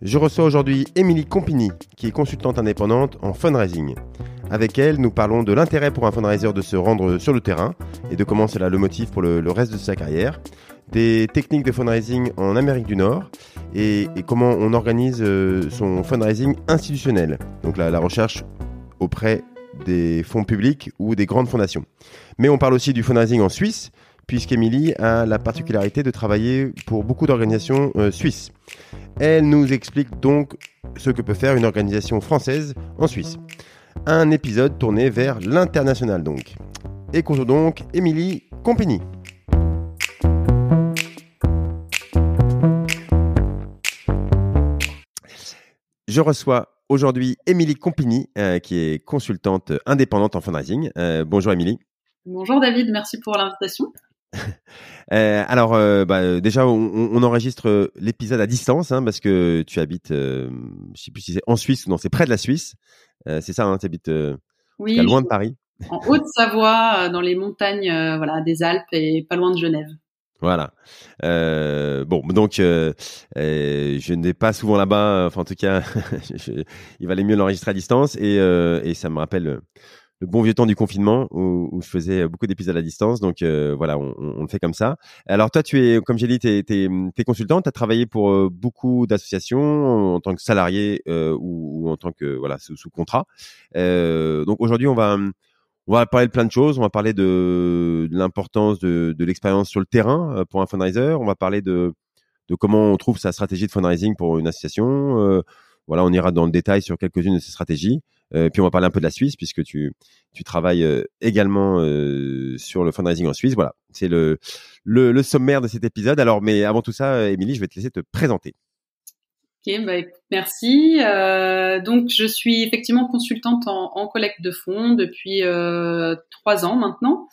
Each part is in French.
Je reçois aujourd'hui Émilie Compigny, qui est consultante indépendante en fundraising. Avec elle, nous parlons de l'intérêt pour un fundraiser de se rendre sur le terrain et de comment cela le motive pour le, reste de sa carrière, des techniques de fundraising en Amérique du Nord et, comment on organise euh, son fundraising institutionnel, donc la, recherche auprès des fonds publics ou des grandes fondations. Mais on parle aussi du fundraising en Suisse, puisqu'Emilie a la particularité de travailler pour beaucoup d'organisations euh, suisses. Elle nous explique donc ce que peut faire une organisation française en Suisse un épisode tourné vers l'international donc. Écoutons donc Émilie Compagnie. Je reçois aujourd'hui Émilie Compigny, euh, qui est consultante indépendante en fundraising. Euh, bonjour Émilie. Bonjour David, merci pour l'invitation. Euh, alors, bah, déjà, on, enregistre l'épisode à distance hein, parce que tu habites, je ne sais plus si c'est en Suisse ou non, c'est près de la Suisse. Euh, c'est ça, hein, tu habites euh, loin de Paris. En Haute-Savoie, euh, dans les montagnes voilà, des Alpes et pas loin de Genève. Voilà. bon, donc je n'ai pas souvent là-bas. Enfin, en tout cas, il valait mieux l'enregistrer à distance et, et ça me rappelle le bon vieux temps du confinement où, où je faisais beaucoup d'épisodes à distance. Donc euh, voilà, on, on, le fait comme ça. Alors toi, tu es, comme j'ai dit, tu es, es, consultant, tu as travaillé pour euh, beaucoup d'associations en tant que salarié euh, ou, ou, en tant que voilà sous, sous contrat. donc aujourd'hui, on va on va parler de plein de choses. On va parler de, l'importance de, de l'expérience sur le terrain pour un fundraiser. On va parler de, de comment on trouve sa stratégie de fundraising pour une association. voilà, on ira dans le détail sur quelques-unes de ces stratégies. Euh, puis on va parler un peu de la Suisse puisque tu tu travailles euh, également euh, sur le fundraising en Suisse. Voilà, c'est le, le, le sommaire de cet épisode. Alors, mais avant tout ça, Émilie, je vais te laisser te présenter. Ok, bah, merci. Euh, donc, je suis effectivement consultante en, en collecte de fonds depuis euh, trois ans maintenant.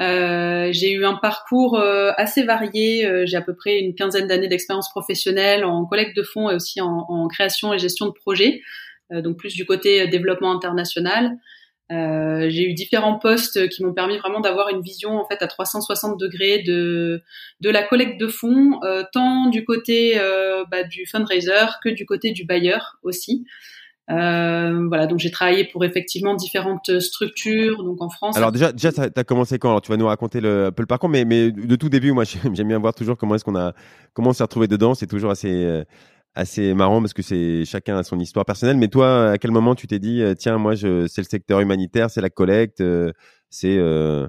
Euh, j'ai eu un parcours assez varié. j'ai à peu près une quinzaine d'années d'expérience professionnelle en collecte de fonds et aussi en, en création et gestion de projets. Euh, donc plus du côté euh, développement international. Euh, j'ai eu différents postes qui m'ont permis vraiment d'avoir une vision en fait à 360 degrés de de la collecte de fonds, tant du côté bah, du fundraiser que du côté du bailleur aussi. Voilà, donc j'ai travaillé pour effectivement différentes structures, donc en France. Alors déjà, déjà, as commencé quand? Alors tu vas nous raconter un peu le parcours, mais, mais de tout début, moi j'aime bien voir toujours comment est-ce qu'on a, comment on s'est retrouvé dedans. C'est toujours assez, assez marrant parce que c'est chacun a son histoire personnelle. Mais toi, à quel moment tu t'es dit, euh, tiens, moi, je, c'est le secteur humanitaire, c'est la collecte, euh, c'est euh,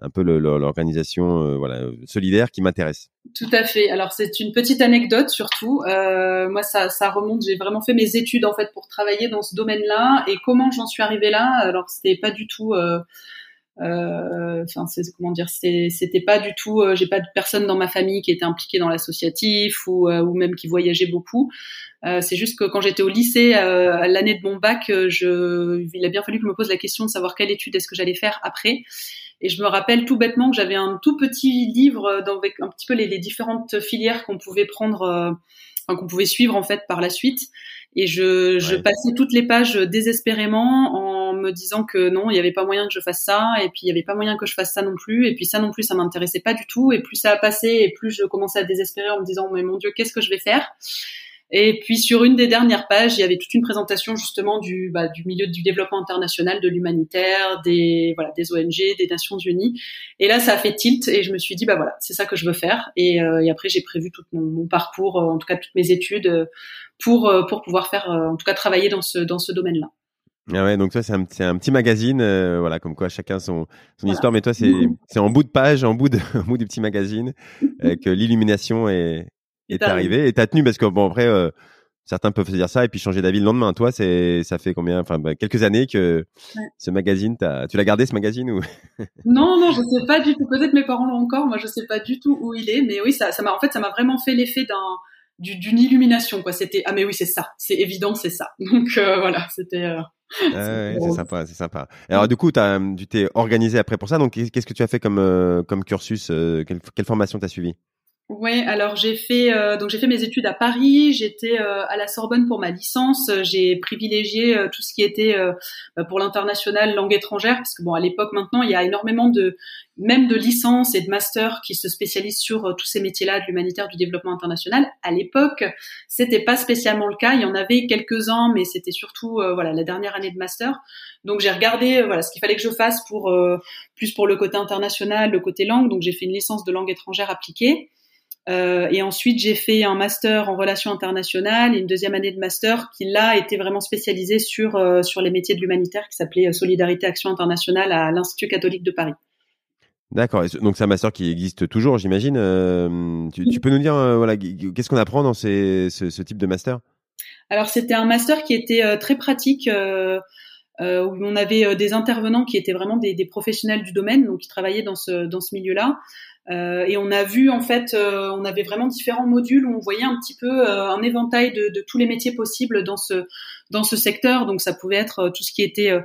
un peu l'organisation voilà solidaire qui m'intéresse? Tout à fait. Alors c'est une petite anecdote surtout. moi, ça, ça remonte. J'ai vraiment fait mes études en fait pour travailler dans ce domaine-là et comment j'en suis arrivée là? Alors c'était pas du tout euh, enfin, c'est comment dire, c'était pas du tout. Euh, j'ai pas de personne dans ma famille qui était impliquée dans l'associatif ou, euh, ou même qui voyageait beaucoup. c'est juste que quand j'étais au lycée, à l'année de mon bac, je, il a bien fallu que je me pose la question de savoir quelle étude est-ce que j'allais faire après. Et je me rappelle tout bêtement que j'avais un tout petit livre dans, avec un petit peu les, les différentes filières qu'on pouvait prendre, enfin, qu'on pouvait suivre en fait par la suite. Et je, je passais toutes les pages désespérément en me disant que non, il n'y avait pas moyen que je fasse ça, et puis il n'y avait pas moyen que je fasse ça non plus, et puis ça non plus, ça m'intéressait pas du tout. Et plus ça a passé, et plus je commençais à désespérer en me disant mais mon Dieu, qu'est-ce que je vais faire? Et puis sur une des dernières pages, il y avait toute une présentation justement du, bah, du milieu du développement international, de l'humanitaire, des voilà des ONG, des Nations Unies. Et là, ça a fait tilt et je me suis dit bah voilà, c'est ça que je veux faire. Et, euh, et après, j'ai prévu tout mon, mon, parcours, euh, en tout cas toutes mes études, euh, pour pour pouvoir faire, en tout cas travailler dans ce dans ce domaine-là. Ah ouais, donc toi c'est un, un, petit magazine, voilà, comme quoi chacun son, son histoire, mais toi c'est c'est en bout de page, en bout de en bout du petit magazine que l'illumination est, est arrivé et t'as tenu parce que bon après euh, certains peuvent se dire ça et puis changer d'avis le lendemain. Toi, c'est ça fait combien Enfin, bah, quelques années que ce magazine, as, tu l'as gardé ce magazine ou? Non, non, je sais pas du tout. Peut-être mes parents l'ont encore. Moi, je sais pas du tout où il est. Mais oui, ça, ça m'a en fait, ça m'a vraiment fait l'effet d'un d'une illumination quoi. C'était ah mais oui, c'est ça. C'est évident, c'est ça. Donc euh, voilà, c'était. Euh, ouais, c'est sympa, c'est sympa. Alors du coup, as, tu t'es organisé après pour ça. Donc, qu'est-ce que tu as fait comme euh, comme cursus euh, quelle, quelle, formation t'as suivi? Ouais, alors j'ai fait euh, donc j'ai fait mes études à Paris, j'étais euh, à la Sorbonne pour ma licence, j'ai privilégié euh, tout ce qui était bah, pour l'international langue étrangère parce que bon à l'époque maintenant il y a énormément de même de licences et de masters qui se spécialisent sur tous ces métiers-là de l'humanitaire du développement international. À l'époque, c'était pas spécialement le cas, il y en avait quelques-uns mais c'était surtout voilà la dernière année de master. Donc j'ai regardé voilà ce qu'il fallait que je fasse pour plus pour le côté international, le côté langue. Donc j'ai fait une licence de langue étrangère appliquée. Euh, et ensuite, j'ai fait un master en relations internationales et une deuxième année de master qui là était vraiment spécialisée sur euh, sur les métiers de l'humanitaire, qui s'appelait euh, Solidarité Action Internationale à l'Institut catholique de Paris. D'accord. Donc c'est un master qui existe toujours, j'imagine. Euh, tu, tu, peux nous dire voilà qu'est-ce qu'on apprend dans ces, ce, ce, type de master? Alors c'était un master qui était très pratique. Euh, où on avait des intervenants qui étaient vraiment des, des, professionnels du domaine, donc qui travaillaient dans ce, dans ce milieu-là. Euh, et on a vu en fait, euh, on avait vraiment différents modules où on voyait un petit peu euh, un éventail de, tous les métiers possibles dans ce dans ce secteur. Donc ça pouvait être tout ce qui était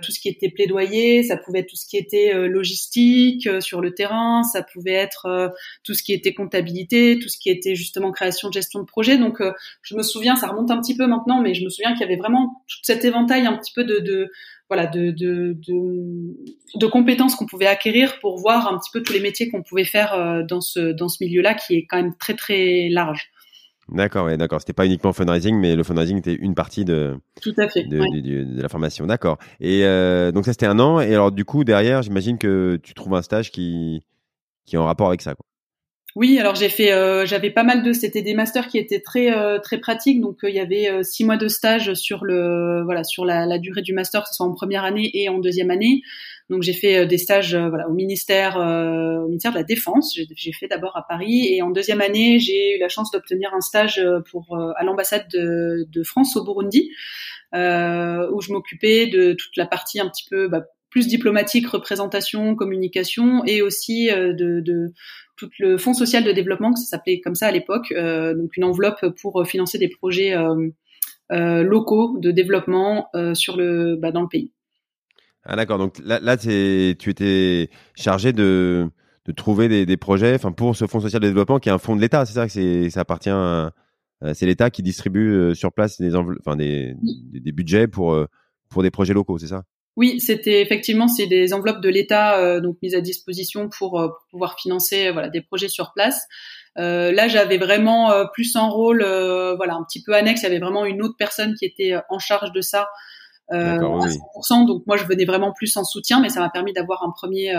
tout ce qui était plaidoyer, ça pouvait être tout ce qui était logistique sur le terrain, ça pouvait être tout ce qui était comptabilité, tout ce qui était justement création de gestion de projet. Donc je me souviens, ça remonte un petit peu maintenant, mais je me souviens qu'il y avait vraiment tout cet éventail un petit peu de, de voilà de, de, de, de compétences qu'on pouvait acquérir pour voir un petit peu tous les métiers qu'on pouvait faire euh, dans ce dans ce milieu-là qui est quand même très très large. D'accord, ouais, d'accord. C'était pas uniquement fundraising, mais le fundraising était une partie de tout à fait de, de, la formation. D'accord. Et euh, donc ça c'était un an. Et alors du coup derrière, j'imagine que tu trouves un stage qui qui est en rapport avec ça. Quoi. Oui, alors j'ai fait, euh, j'avais pas mal de, c'était des masters qui étaient très euh, très pratiques, donc euh, il y avait six mois de stage sur le, voilà, sur la, la, durée du master, que ce soit en première année et en deuxième année. Donc j'ai fait des stages, voilà, au ministère, au ministère de la Défense. J'ai fait d'abord à Paris et en deuxième année j'ai eu la chance d'obtenir un stage pour à l'ambassade de, de, France au Burundi, où je m'occupais de toute la partie un petit peu bah, plus diplomatique, représentation, communication, et aussi de, de, tout le fonds social de développement, que ça s'appelait comme ça à l'époque, euh, donc une enveloppe pour euh, financer des projets euh, locaux de développement sur le, bah, dans le pays. Ah d'accord, donc là, là tu étais chargé de, de trouver des, des projets enfin pour ce fonds social de développement qui est un fonds de l'État, c'est ça que ça appartient c'est l'État qui distribue sur place des, des, des, budgets pour, pour des projets locaux, c'est ça? Oui, c'était effectivement c'est des enveloppes de l'État euh, donc mises à disposition pour, euh, pour pouvoir financer voilà des projets sur place. Euh, là, j'avais vraiment euh, plus un rôle voilà un petit peu annexe. Il y avait vraiment une autre personne qui était en charge de ça à 100%. Donc moi, je venais vraiment plus en soutien, mais ça m'a permis d'avoir un premier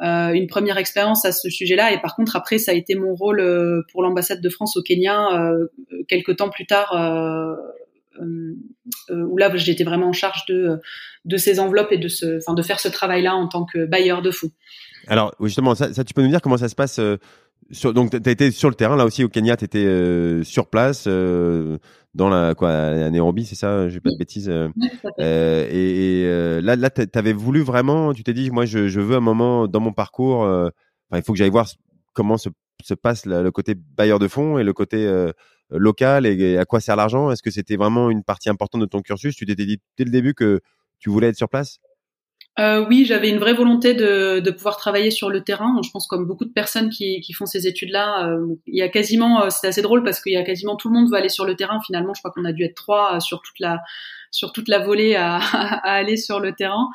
une première expérience à ce sujet-là. Et par contre, après, ça a été mon rôle pour l'ambassade de France au Kenya quelques temps plus tard euh, euh, où là j'étais vraiment en charge de de ces enveloppes et de ce, enfin de faire ce travail-là en tant que bailleur de fonds. Alors justement, ça, ça, tu peux nous dire comment ça se passe euh, sur, donc, tu as été sur le terrain, là aussi au Kenya, tu étais sur place, dans la quoi, à Nairobi, c'est ça Je pas de bêtises. et, et là, là tu avais voulu vraiment, tu t'es dit, moi, je, je, veux un moment dans mon parcours, il faut que j'aille voir comment se, se passe le côté bailleur de fonds et le côté local et, à quoi sert l'argent? Est-ce que c'était vraiment une partie importante de ton cursus? Tu t'étais dit dès le début que tu voulais être sur place? Euh, oui, j'avais une vraie volonté de, de, pouvoir travailler sur le terrain. Je pense comme beaucoup de personnes qui, qui font ces études-là, euh, il y a quasiment, euh, c'est assez drôle parce qu'il y a quasiment tout le monde veut aller sur le terrain. Finalement, je crois qu'on a dû être trois sur toute la sur toute la volée à, à aller sur le terrain.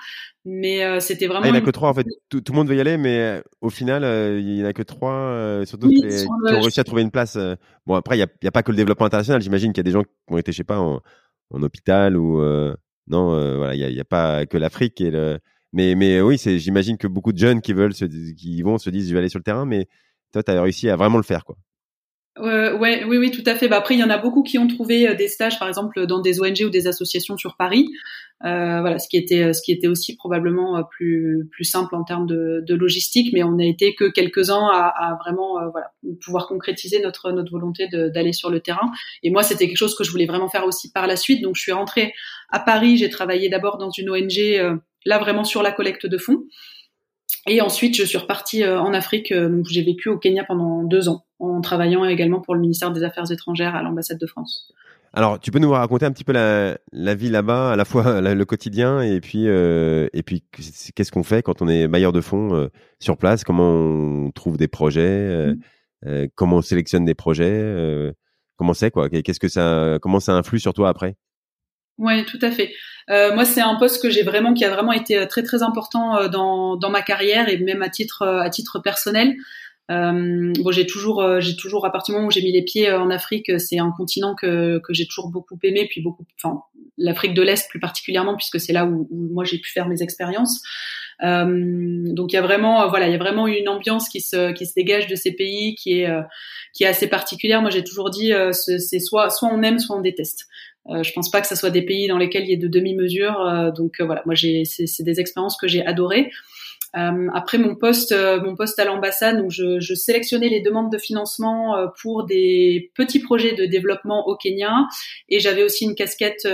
Mais euh, c'était vraiment. Ah, il n'y en a que trois en fait. Tout, tout, le monde veut y aller, mais au final, il n'y en a que trois, surtout qui ont réussi à trouver une place. Bon, après, il n'y a, y a, pas que le développement international. J'imagine qu'il y a des gens qui ont été, je sais pas, en, en hôpital ou non, voilà, il n'y a, a, pas que l'Afrique et le. Mais, mais oui, c'est, j'imagine que beaucoup de jeunes qui veulent, qui vont, se disent, je vais aller sur le terrain, mais toi, tu as réussi à vraiment le faire, quoi. Euh, ouais, oui, oui, tout à fait. Bah, après, il y en a beaucoup qui ont trouvé euh, des stages, par exemple, dans des ONG ou des associations sur Paris. Euh, voilà, ce qui était, euh, ce qui était aussi probablement plus plus simple en termes de, de logistique, mais on n'a été que quelques uns à, à vraiment, voilà, pouvoir concrétiser notre notre volonté d'aller sur le terrain. Et moi, c'était quelque chose que je voulais vraiment faire aussi par la suite. Donc, je suis rentrée à Paris. J'ai travaillé d'abord dans une ONG, là vraiment sur la collecte de fonds. Et ensuite, je suis repartie euh, en Afrique. Euh, donc, j'ai vécu au Kenya pendant deux ans, en travaillant également pour le ministère des Affaires étrangères à l'ambassade de France. Alors, tu peux nous raconter un petit peu la, la vie là-bas, à la fois le quotidien et puis euh, et puis qu'est-ce qu'on fait quand on est bailleur de fonds euh, sur place? Comment on trouve des projets euh, mmh. Comment on sélectionne des projets Comment c'est quoi? Qu'est-ce que ça Comment ça influe sur toi après? Oui, tout à fait. moi, c'est un poste que j'ai vraiment, qui a vraiment été très très important dans, dans ma carrière et même à titre à titre personnel. Euh, bon, j'ai toujours, euh, j'ai toujours à partir du moment où j'ai mis les pieds euh, en Afrique, c'est un continent que, que j'ai toujours beaucoup aimé, puis beaucoup, enfin l'Afrique de l'Est plus particulièrement puisque c'est là où, où moi j'ai pu faire mes expériences. Euh, donc il y a vraiment, voilà, il y a vraiment une ambiance qui se, qui se dégage de ces pays qui est, qui est assez particulière. Moi j'ai toujours dit, c'est soit, soit on aime, soit on déteste. Euh, je pense pas que ce soit des pays dans lesquels il y ait de demi-mesure. donc voilà, moi j'ai, c'est, des expériences que j'ai adorées. Euh, après mon poste, euh, mon poste à l'ambassade, où je, je, sélectionnais les demandes de financement euh, pour des petits projets de développement au Kenya, et j'avais aussi une casquette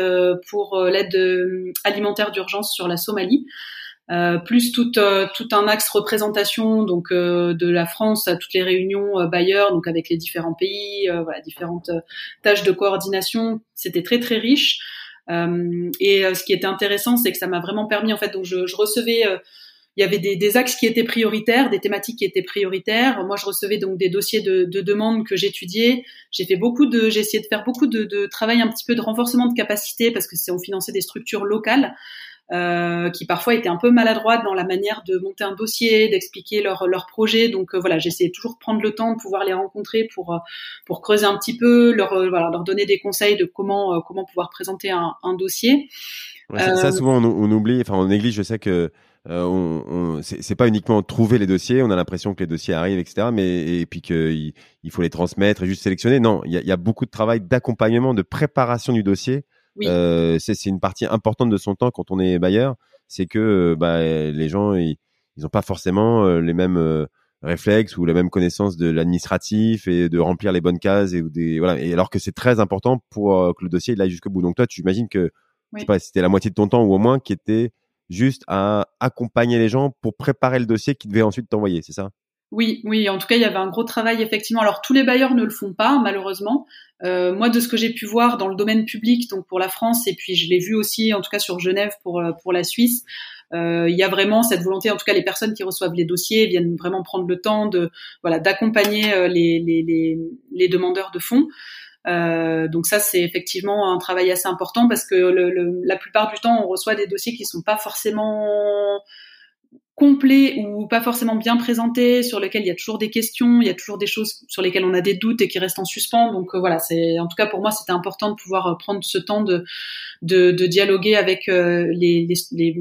pour l'aide alimentaire d'urgence sur la Somalie. Euh, plus tout, tout un axe représentation donc de la France à toutes les réunions bailleurs donc avec les différents pays voilà différentes tâches de coordination c'était très très riche et ce qui était intéressant c'est que ça m'a vraiment permis en fait donc je, je recevais il y avait des, des, axes qui étaient prioritaires, des thématiques qui étaient prioritaires. Moi, je recevais donc des dossiers de, de demandes que j'étudiais. J'ai fait beaucoup de, j'ai essayé de faire beaucoup de, de, travail, un petit peu de renforcement de capacité parce que c'est on finançait des structures locales. Euh, qui parfois étaient un peu maladroites dans la manière de monter un dossier, d'expliquer leur, leur projet. Donc euh, voilà, j'essayais toujours de prendre le temps de pouvoir les rencontrer pour euh, pour creuser un petit peu, leur voilà, leur donner des conseils de comment comment pouvoir présenter un, un dossier. ça, souvent on, on, oublie, enfin on néglige. Je sais que euh, on, on c'est pas uniquement trouver les dossiers, on a l'impression que les dossiers arrivent, etc. Mais et puis qu'il il faut les transmettre et juste sélectionner. Non, il y a, y a, beaucoup de travail d'accompagnement, de préparation du dossier. Euh, c'est une partie importante de son temps quand on est bailleur. C'est que bah, les gens ils n'ont pas forcément euh, les mêmes euh, réflexes ou la même connaissance de l'administratif et de remplir les bonnes cases et des voilà. Et alors que c'est très important pour euh, que le dossier il aille jusqu'au bout. Donc toi, tu imagines que oui. pas c'était la moitié de ton temps ou au moins qui était juste à accompagner les gens pour préparer le dossier qui devait ensuite t'envoyer, c'est ça? Oui, oui. En tout cas, il y avait un gros travail effectivement. Alors tous les bailleurs ne le font pas, malheureusement. Euh, moi, de ce que j'ai pu voir dans le domaine public, donc pour la France, et puis je l'ai vu aussi, en tout cas sur Genève pour euh, pour la Suisse, euh, il y a vraiment cette volonté. En tout cas, les personnes qui reçoivent les dossiers viennent vraiment prendre le temps de voilà d'accompagner euh, les, les, les, les demandeurs de fonds. Euh, donc ça, c'est effectivement un travail assez important parce que le, la plupart du temps, on reçoit des dossiers qui sont pas forcément complet ou pas forcément bien présenté, sur lequel il y a toujours des questions, il y a toujours des choses sur lesquelles on a des doutes et qui restent en suspens. Donc euh, voilà, c'est en tout cas pour moi c'était important de pouvoir euh, prendre ce temps de de, de dialoguer avec euh, les, les,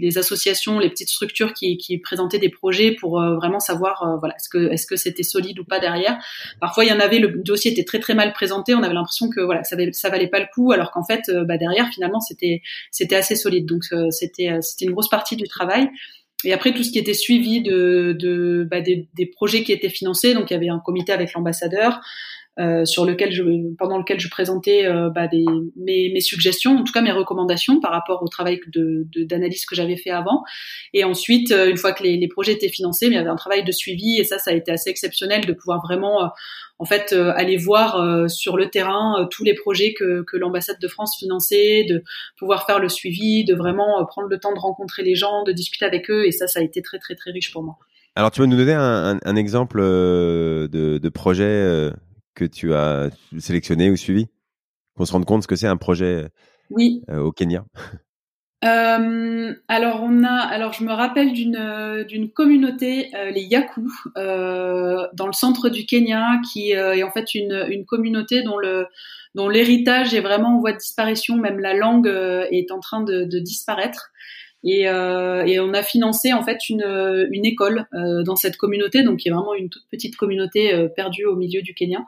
les, associations, les petites structures qui, qui présentaient des projets pour vraiment savoir voilà est-ce que est-ce que c'était solide ou pas derrière. Parfois il y en avait le dossier était très très mal présenté, on avait l'impression que voilà ça, ça valait pas le coup, alors qu'en fait bah, derrière finalement c'était c'était assez solide. Donc c'était c'était une grosse partie du travail. Et après, tout ce qui était suivi de, bah, des, projets qui étaient financés, donc il y avait un comité avec l'ambassadeur, euh, sur lequel je, pendant lequel je présentais euh, bah, des, mes, mes, suggestions, en tout cas mes recommandations par rapport au travail de, d'analyse que j'avais fait avant. Et ensuite, euh, une fois que les, les projets étaient financés, il y avait un travail de suivi et ça, ça a été assez exceptionnel de pouvoir vraiment, en fait, aller voir sur le terrain tous les projets que, que l'ambassade de France finançait, de pouvoir faire le suivi, de vraiment prendre le temps de rencontrer les gens, de discuter avec eux. Et ça, ça a été très très très riche pour moi. Alors, tu veux nous donner un, un, un exemple de, de projet que tu as sélectionné ou suivi? Qu'on se rende compte ce que c'est un projet oui. Euh, au Kenya euh, alors on a, alors je me rappelle d'une d'une communauté, euh, les Yaku, euh, dans le centre du Kenya, qui est en fait une, une communauté dont le dont l'héritage est vraiment en voie de disparition, même la langue est en train de, de disparaître. Et, euh, et, on a financé en fait une, une école euh, dans cette communauté, donc qui est vraiment une toute petite communauté euh, perdue au milieu du Kenya.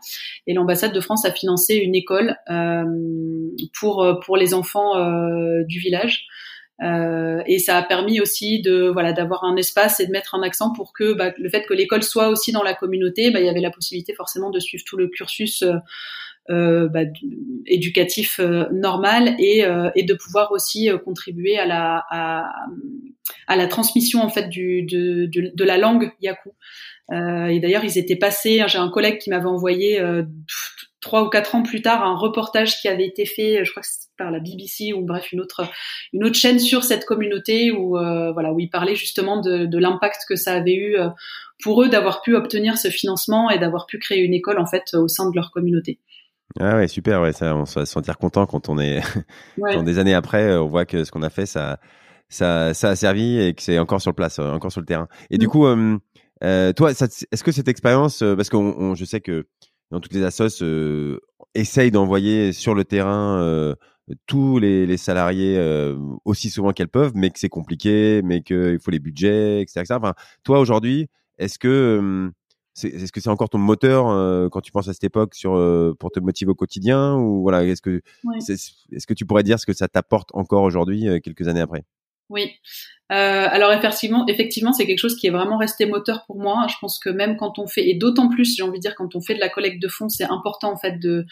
Et l'ambassade de France a financé une école euh, pour pour les enfants euh, du village. et ça a permis aussi de voilà d'avoir un espace et de mettre un accent pour que bah, le fait que l'école soit aussi dans la communauté, bah, il y avait la possibilité forcément de suivre tout le cursus euh, bah, éducatif euh, normal et, euh, et, de pouvoir aussi contribuer à la, à, à, la transmission en fait du, de, de, de la langue yaku. et d'ailleurs, ils étaient passés. J'ai un collègue qui m'avait envoyé trois ou quatre ans plus tard un reportage qui avait été fait, je crois que c'était par la BBC ou bref une autre une autre chaîne sur cette communauté où euh, voilà où ils parlaient justement de, de l'impact que ça avait eu euh, pour eux d'avoir pu obtenir ce financement et d'avoir pu créer une école en fait au sein de leur communauté. Ah ouais super ouais ça on va se sentir content quand on est quand des années après on voit que ce qu'on a fait ça ça ça a servi et que c'est encore sur place encore sur le terrain. Et du coup euh, toi est-ce que cette expérience parce que je sais que dans toutes les assos euh, essayent d'envoyer sur le terrain euh, tous les, les salariés euh, aussi souvent qu'elles peuvent, mais que c'est compliqué, mais qu'il faut les budgets, etc. Enfin, toi aujourd'hui, est-ce que c'est, est-ce que c'est encore ton moteur euh, quand tu penses à cette époque sur pour te motiver au quotidien ou voilà est-ce que est-ce que tu pourrais dire ce que ça t'apporte encore aujourd'hui quelques années après? Oui, euh, alors effectivement, effectivement, c'est quelque chose qui est vraiment resté moteur pour moi. Je pense que même quand on fait, et d'autant plus, j'ai envie de dire, quand on fait de la collecte de fonds, c'est important en fait de,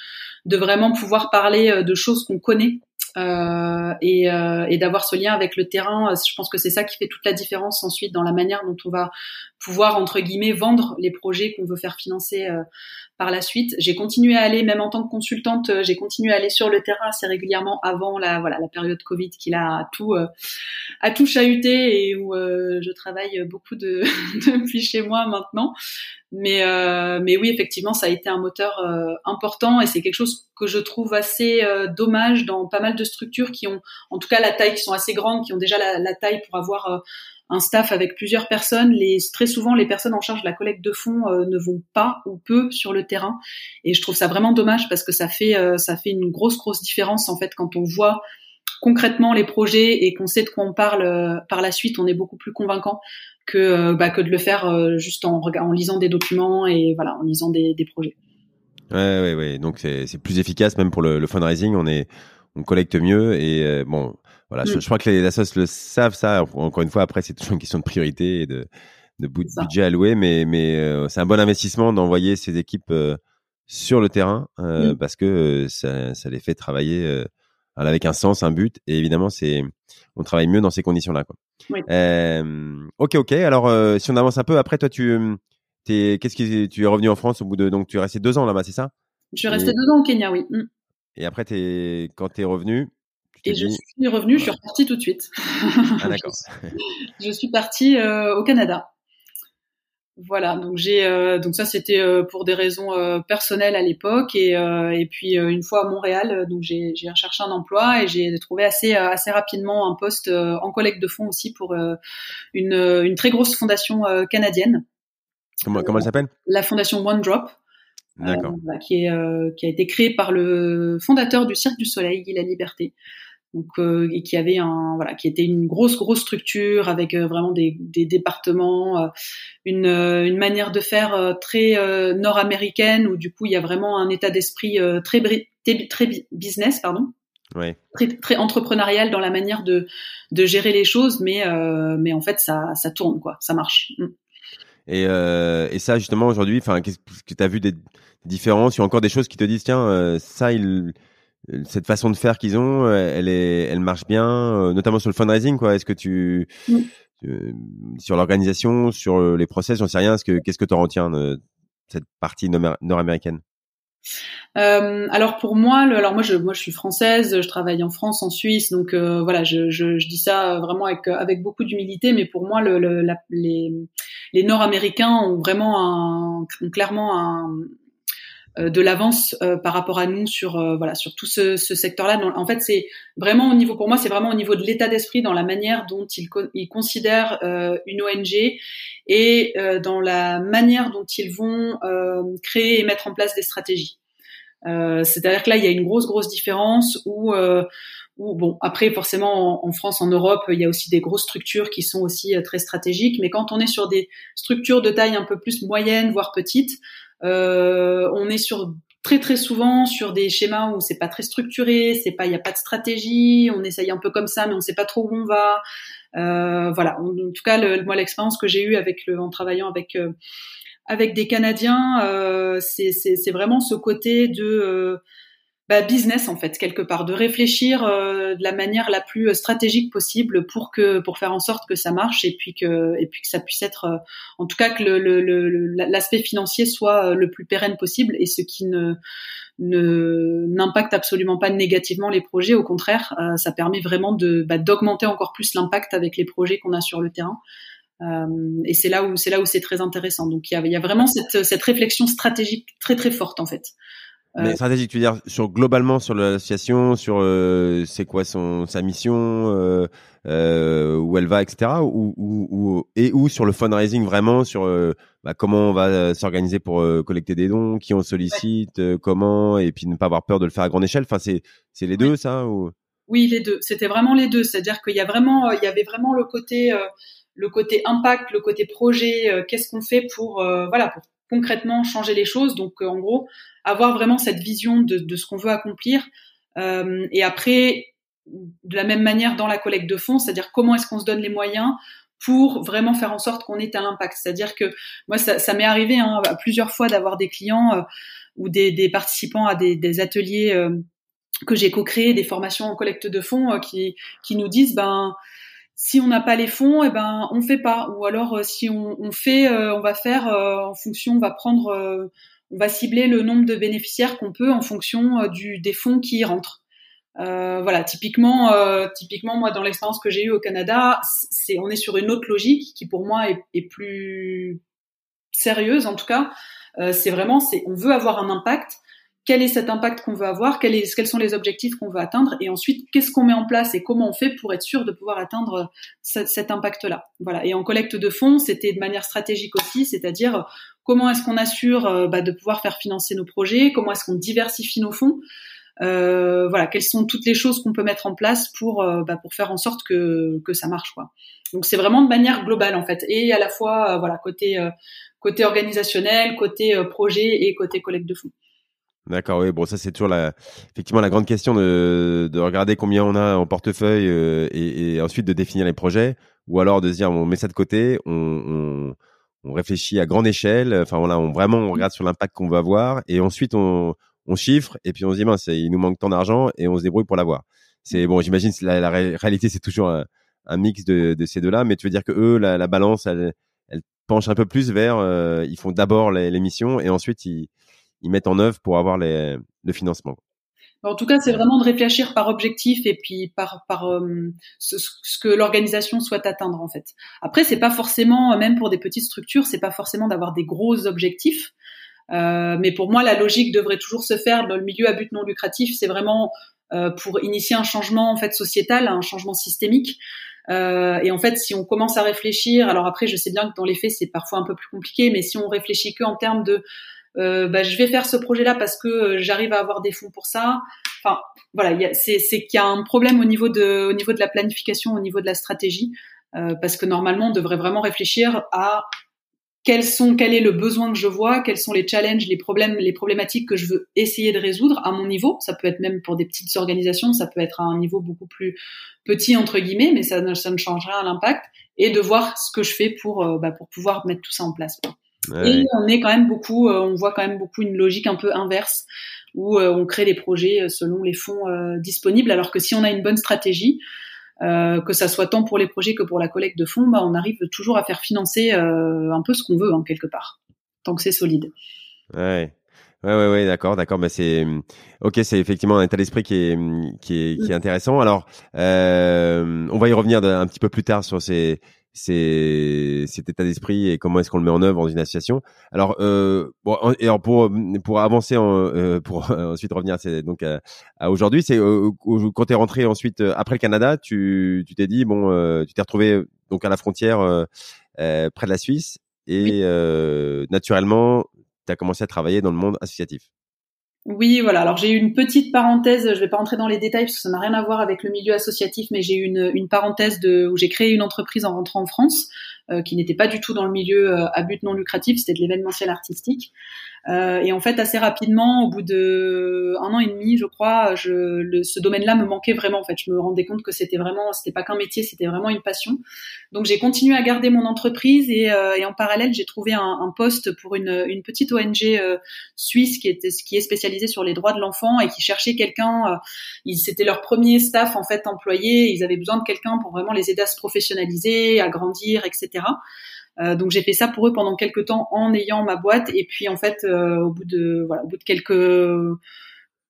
de vraiment pouvoir parler euh, de choses qu'on connaît euh, et, euh, et d'avoir ce lien avec le terrain. Je pense que c'est ça qui fait toute la différence ensuite dans la manière dont on va pouvoir entre guillemets vendre les projets qu'on veut faire financer euh, par la suite. J'ai continué à aller, même en tant que consultante, euh, j'ai continué à aller sur le terrain assez régulièrement avant la voilà la période Covid qui a tout euh, a tout chahuté et où euh, je travaille beaucoup de depuis chez moi maintenant. Mais mais oui effectivement ça a été un moteur important et c'est quelque chose que je trouve assez dommage dans pas mal de structures qui ont en tout cas la taille qui sont assez grandes, qui ont déjà la, la taille pour avoir un staff avec plusieurs personnes. Les, très souvent, les personnes en charge de la collecte de fonds euh, ne vont pas ou peu sur le terrain. Et je trouve ça vraiment dommage parce que ça fait, euh, ça fait une grosse, grosse différence en fait quand on voit concrètement les projets et qu'on sait de quoi on parle euh, par la suite. On est beaucoup plus convaincant que, bah, que de le faire juste en, en lisant des documents et voilà, en lisant des, des projets. Ouais, ouais, ouais. Donc c'est plus efficace même pour le, le fundraising. On est, on collecte mieux et bon voilà, je, mm. crois que les assos le savent ça. Encore une fois, après, c'est toujours une question de priorité et de, de budget alloué, mais, mais euh, c'est un bon investissement d'envoyer ces équipes euh, sur le terrain euh, mm. parce que ça, ça, les fait travailler avec un sens, un but. Et évidemment, c'est on travaille mieux dans ces conditions-là. Quoi. Oui. ok, ok. Alors, si on avance un peu, après, toi, tu es, qu'est-ce qui tu es revenu en France au bout de donc tu es resté deux ans là-bas, c'est ça? Je suis resté deux ans au Kenya, oui. Mm. Et après, es, quand tu es revenu, et je suis revenue, je suis repartie tout de suite. Ah d'accord. je suis partie euh, au Canada. Voilà, donc j'ai euh, donc ça c'était euh, pour des raisons personnelles à l'époque et, et puis une fois à Montréal, donc j'ai j'ai recherché un emploi et j'ai trouvé assez assez rapidement un poste en collecte de fonds aussi pour une une très grosse fondation canadienne. Comment comment elle s'appelle? La fondation One Drop. D'accord. qui, est, qui a été créée par le fondateur du Cirque du Soleil, Guy La Liberté donc euh, et qui avait un voilà qui était une grosse grosse structure avec euh, vraiment des, des départements euh, une, une manière de faire très nord-américaine où du coup il y a vraiment un état d'esprit très très business pardon ouais. très, très entrepreneurial dans la manière de de gérer les choses mais mais en fait ça ça tourne quoi ça marche mm. Et et ça justement aujourd'hui enfin qu'est-ce que tu as vu des différences il y a encore des choses qui te disent tiens ça il cette façon de faire qu'ils ont, euh, elle est, elle marche bien, euh, notamment sur le fundraising, quoi. Est-ce que tu, sur l'organisation, sur les process, j'en sais rien. ce que, qu'est-ce que tu en retiens de cette partie nord-américaine? Euh, alors pour moi, alors moi je moi je suis française, je travaille en France, en Suisse, donc voilà, je, je, je, dis ça vraiment avec avec beaucoup d'humilité, mais pour moi le, le les les Nord-Américains ont vraiment un, ont clairement un, euh, de l'avance euh, par rapport à nous sur euh, voilà sur tout ce, ce secteur-là. En fait, c'est vraiment au niveau pour moi, c'est vraiment au niveau de l'état d'esprit dans la manière dont ils, ils considèrent une ONG et dans la manière dont ils vont créer et mettre en place des stratégies. C'est-à-dire que là, il y a une grosse grosse différence où où, bon, après, forcément, en, France, en Europe, il y a aussi des grosses structures qui sont aussi très stratégiques. Mais quand on est sur des structures de taille un peu plus moyenne, voire petite, euh, on est sur très très souvent sur des schémas où c'est pas très structuré, c'est pas, il y a pas de stratégie, on essaye un peu comme ça, mais on sait pas trop où on va. Euh, voilà. En, tout cas, moi, l'expérience que j'ai eue avec le, en travaillant avec euh, avec des Canadiens, euh, c'est vraiment ce côté de bah, business en fait quelque part, de réfléchir euh, de la manière la plus euh, stratégique possible pour que pour faire en sorte que ça marche et puis que et puis que ça puisse être euh, en tout cas que le, le, l'aspect financier soit le plus pérenne possible et ce qui ne ne n'impacte absolument pas négativement les projets, au contraire, ça permet vraiment de bah, d'augmenter encore plus l'impact avec les projets qu'on a sur le terrain. Euh, et c'est là où c'est là où c'est très intéressant. Donc il y a, il y a vraiment cette, cette réflexion stratégique très très forte en fait. Mais euh, stratégique, tu veux dire sur globalement sur l'association, sur euh, c'est quoi son sa mission, euh, euh, où elle va, etc. Ou, ou, ou, et où sur le fundraising vraiment sur bah, comment on va s'organiser pour collecter des dons, qui on sollicite, comment, et puis ne pas avoir peur de le faire à grande échelle. Enfin, c'est c'est les deux ça ou? Oui, les deux. C'était vraiment les deux. C'est-à-dire qu'il y a vraiment, il y avait vraiment le côté le côté impact, le côté projet. Qu'est-ce qu'on fait pour voilà pour concrètement changer les choses. Donc en gros avoir vraiment cette vision de, ce qu'on veut accomplir. Euh, et après, de la même manière dans la collecte de fonds, c'est-à-dire comment est-ce qu'on se donne les moyens pour vraiment faire en sorte qu'on ait un impact. C'est-à-dire que moi, ça, m'est arrivé hein, plusieurs fois d'avoir des clients euh, ou des, participants à des, ateliers euh, que j'ai co-créés, des formations en collecte de fonds, euh, qui, qui nous disent, ben, si on n'a pas les fonds, eh ben on fait pas. Ou alors euh, si on, on fait, on va faire en fonction, on va prendre on va cibler le nombre de bénéficiaires qu'on peut en fonction euh, du, des fonds qui y rentrent. Euh, voilà, typiquement, euh, typiquement moi dans l'expérience que j'ai eue au Canada, c'est on est sur une autre logique qui pour moi est, est plus sérieuse en tout cas. Euh, c'est vraiment, c'est on veut avoir un impact, quel est cet impact qu'on veut avoir, quels sont les objectifs qu'on veut atteindre, et ensuite qu'est-ce qu'on met en place et comment on fait pour être sûr de pouvoir atteindre cet impact-là. Voilà. Et en collecte de fonds, c'était de manière stratégique aussi, c'est-à-dire comment est-ce qu'on assure euh, bah, de pouvoir faire financer nos projets, comment est-ce qu'on diversifie nos fonds. Euh, voilà, quelles sont toutes les choses qu'on peut mettre en place pour euh, bah, pour faire en sorte que que ça marche quoi. Donc c'est vraiment de manière globale en fait et à la fois voilà côté côté organisationnel, côté projet et côté collecte de fonds. D'accord, oui. Bon, ça c'est toujours la, effectivement la grande question de, de regarder combien on a en portefeuille euh, et, et, ensuite de définir les projets, ou alors de se dire on met ça de côté, on, on, on réfléchit à grande échelle. Enfin voilà, on vraiment on regarde sur l'impact qu'on va avoir et ensuite on, on chiffre et puis on se dit mince, il nous manque tant d'argent et on se débrouille pour l'avoir. C'est bon, j'imagine la, la réalité c'est toujours un, un, mix de, de ces deux-là, mais tu veux dire que eux la, la balance elle, elle penche un peu plus vers, euh, ils font d'abord les, les missions et ensuite ils ils mettent en œuvre pour avoir le financement. En tout cas, c'est vraiment de réfléchir par objectif et puis par euh, ce, que l'organisation souhaite atteindre en fait. Après, c'est pas forcément, même pour des petites structures, c'est pas forcément d'avoir des gros objectifs. Euh, mais pour moi, la logique devrait toujours se faire dans le milieu à but non lucratif. C'est vraiment euh, pour initier un changement en fait sociétal, un changement systémique. Euh, et en fait, si on commence à réfléchir, alors après, je sais bien que dans les faits, c'est parfois un peu plus compliqué, mais si on réfléchit que en termes de euh, bah, je vais faire ce projet-là parce que euh, j'arrive à avoir des fonds pour ça. Enfin, voilà, c'est qu'il y a un problème au niveau de, au niveau de la planification, au niveau de la stratégie, euh, parce que normalement, on devrait vraiment réfléchir à quels sont, quel est le besoin que je vois, quels sont les challenges, les problèmes, les problématiques que je veux essayer de résoudre à mon niveau. Ça peut être même pour des petites organisations, ça peut être à un niveau beaucoup plus petit entre guillemets, mais ça ne, ça ne change rien à l'impact. Et de voir ce que je fais pour, euh, bah, pour pouvoir mettre tout ça en place. Et on est quand même beaucoup, euh, on voit quand même beaucoup une logique un peu inverse où euh, on crée des projets euh, selon les fonds disponibles, alors que si on a une bonne stratégie, que ça soit tant pour les projets que pour la collecte de fonds, bah, on arrive toujours à faire financer un peu ce qu'on veut, hein, quelque part, tant que c'est solide. Ouais. Ouais, ouais, ouais, d'accord, d'accord. Bah c'est ok, c'est effectivement un état d'esprit qui est qui est, qui est intéressant. Alors, euh, on va y revenir un petit peu plus tard sur ces c'est cet état d'esprit et comment est-ce qu'on le met en œuvre dans une association. Alors, euh, bon, et alors pour pour avancer, en, euh, pour ensuite revenir à, donc à, aujourd'hui, c'est euh, quand t'es rentré ensuite euh, après le Canada, tu tu t'es dit bon, euh, tu t'es retrouvé donc à la frontière près de la Suisse et naturellement, tu as commencé à travailler dans le monde associatif. Oui, voilà. Alors j'ai eu une petite parenthèse. Je vais pas rentrer dans les détails parce que ça n'a rien à voir avec le milieu associatif, mais j'ai eu une, une parenthèse de où j'ai créé une entreprise en rentrant en France euh, qui n'était pas du tout dans le milieu euh, à but non lucratif. C'était de l'événementiel artistique. Euh, et en fait, assez rapidement, au bout de un an et demi, je crois, je, le, ce domaine-là me manquait vraiment. En fait, je me rendais compte que c'était vraiment, c'était pas qu'un métier, c'était vraiment une passion. Donc, j'ai continué à garder mon entreprise et, euh, et en parallèle, j'ai trouvé un, un, poste pour une, une petite ONG euh, suisse qui était, qui est spécialisée sur les droits de l'enfant et qui cherchait quelqu'un. Euh, c'était leur premier staff en fait employé. Ils avaient besoin de quelqu'un pour vraiment les aider à se professionnaliser, à grandir, etc. Euh, donc j'ai fait ça pour eux pendant quelques temps en ayant ma boîte et puis en fait euh, au bout de voilà au bout de quelques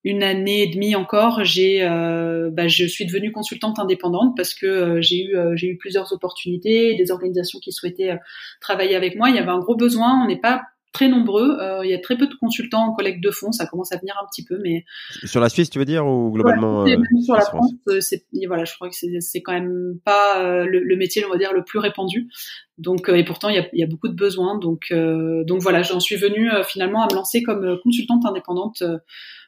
une année et demie encore, j'ai, euh, bah, je suis devenue consultante indépendante parce que j'ai eu, j'ai eu plusieurs opportunités, des organisations qui souhaitaient travailler avec moi. Il y avait un gros besoin. On n'est pas très nombreux. Euh, il y a très peu de consultants en collecte de fonds. Ça commence à venir un petit peu, mais sur la Suisse, tu veux dire, ou globalement euh, sur la France, euh, c'est voilà, je crois que c'est quand même pas le, métier, on va dire, le plus répandu. Donc et pourtant il y a, y a, beaucoup de besoins. Donc donc voilà, j'en suis venue finalement à me lancer comme consultante indépendante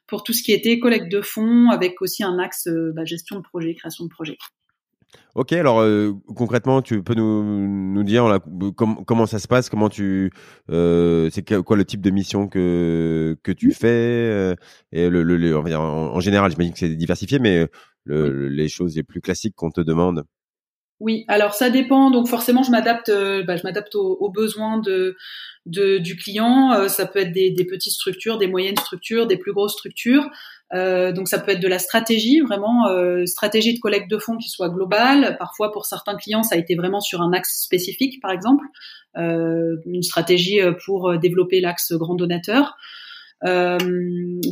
pour tout ce qui était collecte de fonds, avec aussi un axe bah, gestion de projet, création de projet. Ok, alors euh, concrètement, tu peux nous, nous dire là, comment ça se passe, comment tu, euh, c'est quoi le type de mission que que tu fais euh, et le, le, on va dire, en, général, j'imagine que c'est diversifié, mais le, les choses les plus classiques qu'on te demande. Oui, alors ça dépend. Donc forcément, je m'adapte, bah, je m'adapte aux, besoins de, du client. ça peut être des, petites structures, des moyennes structures, des plus grosses structures. Euh, donc ça peut être de la stratégie, vraiment euh, stratégie de collecte de fonds qui soit globale. Parfois pour certains clients ça a été vraiment sur un axe spécifique, par exemple, euh, une stratégie euh, pour développer l'axe grand donateur. Euh,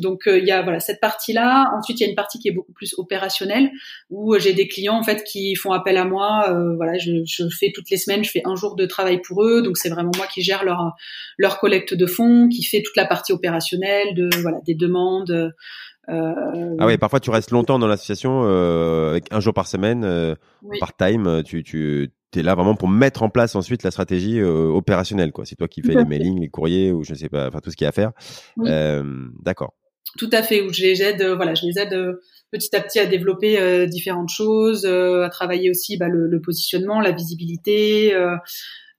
donc il y a voilà cette partie-là. Ensuite il y a une partie qui est beaucoup plus opérationnelle où j'ai des clients en fait qui font appel à moi. voilà, je, je, fais toutes les semaines, je fais un jour de travail pour eux. Donc c'est vraiment moi qui gère leur leur collecte de fonds, qui fait toute la partie opérationnelle de voilà des demandes. Euh, ah oui, parfois tu restes longtemps dans l'association euh, avec un jour par semaine, euh, part-time. Tu, tu es là vraiment pour mettre en place ensuite la stratégie opérationnelle. quoi. C'est toi qui fais les mailings, les courriers ou je sais pas, enfin tout ce qu'il y a à faire. D'accord. Tout à fait. Où je les aide, voilà, je les aide petit à petit à développer différentes choses, à travailler aussi bah, le, le, positionnement, la visibilité.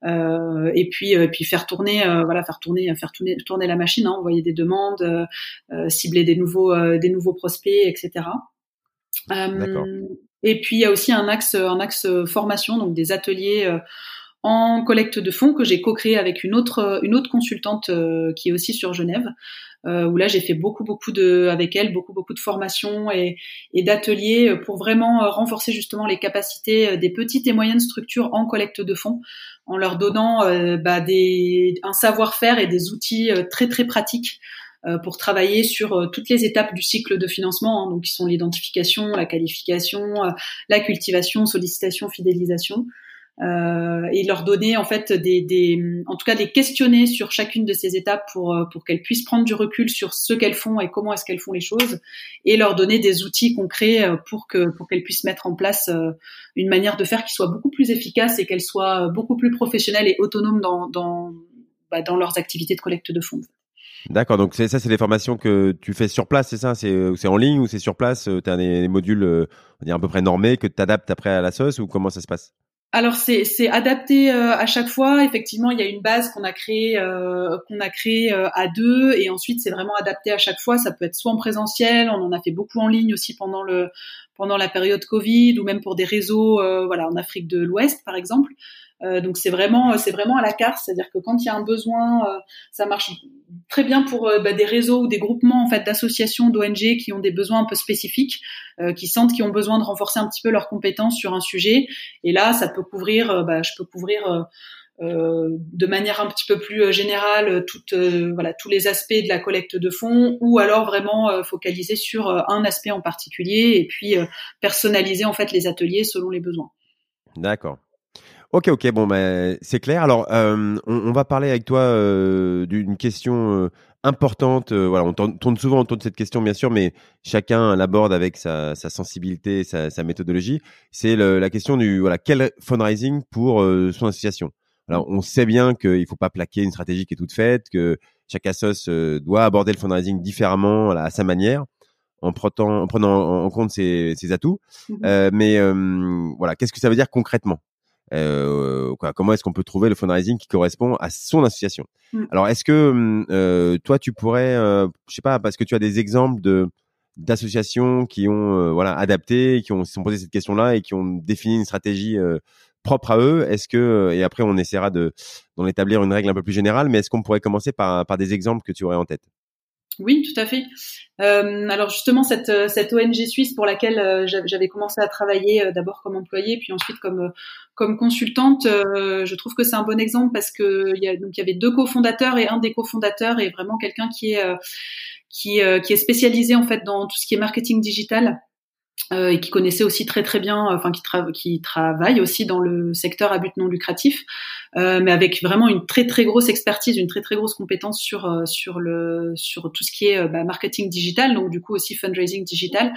Euh, et puis euh, et puis faire tourner euh, voilà faire tourner faire tourner tourner la machine hein, envoyer des demandes cibler des nouveaux des nouveaux prospects etc et puis il y a aussi un axe un axe formation donc des ateliers en collecte de fonds que j'ai co-créé avec une autre une autre consultante qui est aussi sur Genève euh, où là j'ai fait beaucoup beaucoup de avec elle beaucoup beaucoup de formations et, et d'ateliers pour vraiment euh, renforcer justement les capacités euh, des petites et moyennes structures en collecte de fonds en leur donnant bah, des, un savoir-faire et des outils très très pratiques pour travailler sur toutes les étapes du cycle de financement, hein, donc qui sont l'identification, la qualification, la cultivation, sollicitation, fidélisation euh, et leur donner en fait des, des, en tout cas des questionner sur chacune de ces étapes pour euh, pour qu'elles puissent prendre du recul sur ce qu'elles font et comment est-ce qu'elles font les choses et leur donner des outils concrets euh, pour que pour qu'elles puissent mettre en place euh, une manière de faire qui soit beaucoup plus efficace et qu'elles soient beaucoup plus professionnelles et autonomes dans dans bah, dans leurs activités de collecte de fonds. D'accord, donc ça, c'est les formations que tu fais sur place, c'est ça? C'est c'est en ligne ou c'est sur place? Tu as des, modules, on va dire à peu près normés que tu adaptes après à la sauce ou comment ça se passe? Alors c'est adapté euh, à chaque fois. Effectivement, il y a une base qu'on a créée euh, euh, à deux, et ensuite c'est vraiment adapté à chaque fois. Ça peut être soit en présentiel, on en a fait beaucoup en ligne aussi pendant pendant la période Covid, ou même pour des réseaux, voilà, en Afrique de l'Ouest par exemple. Euh, donc c'est vraiment c'est vraiment à la carte, c'est-à-dire que quand il y a un besoin, euh, ça marche très bien pour euh, bah, des réseaux ou des groupements en fait d'associations d'ONG qui ont des besoins un peu spécifiques, qui sentent qu'ils ont besoin de renforcer un petit peu leurs compétences sur un sujet. Et là, ça peut couvrir, bah, je peux couvrir de manière un petit peu plus générale toutes, voilà, tous les aspects de la collecte de fonds, ou alors vraiment focaliser sur un aspect en particulier et puis personnaliser en fait les ateliers selon les besoins. D'accord. Ok, ok, bon, ben c'est clair. Alors, euh, on, va parler avec toi euh, d'une question euh, importante. voilà, on tourne souvent autour de cette question, bien sûr, mais chacun l'aborde avec sa, sensibilité, sa, sa méthodologie. C'est la question du voilà, quel fundraising pour son association. Alors, on sait bien qu'il faut pas plaquer une stratégie qui est toute faite, que chaque assoce doit aborder le fundraising différemment, à sa manière en prenant, en, prenant en compte ses, ses atouts. Mmh mais voilà, qu'est-ce que ça veut dire concrètement? Euh, quoi, comment est-ce qu'on peut trouver le fundraising qui correspond à son association. Mm. Alors, est-ce que hum, euh, toi, tu pourrais, euh, je sais pas, parce que tu as des exemples de d'associations qui ont euh, voilà adapté, qui ont se sont posé cette question-là et qui ont défini une stratégie propre à eux. Est-ce que et après on essaiera de d'en établir une règle un peu plus générale, mais est-ce qu'on pourrait commencer par par des exemples que tu aurais en tête? Oui, tout à fait. Euh, alors justement, cette, cette ONG suisse pour laquelle euh, j'avais commencé à travailler euh, d'abord comme employée, puis ensuite comme comme consultante, je trouve que c'est un bon exemple parce que il y y avait deux cofondateurs et un des cofondateurs est vraiment quelqu'un qui est qui qui est spécialisé en fait dans tout ce qui est marketing digital. Euh, et qui connaissait aussi très très bien, enfin qui, qui travaille aussi dans le secteur à but non lucratif, euh, mais avec vraiment une très très grosse expertise, une très très grosse compétence sur euh, sur le sur tout ce qui est bah, marketing digital, donc du coup aussi fundraising digital.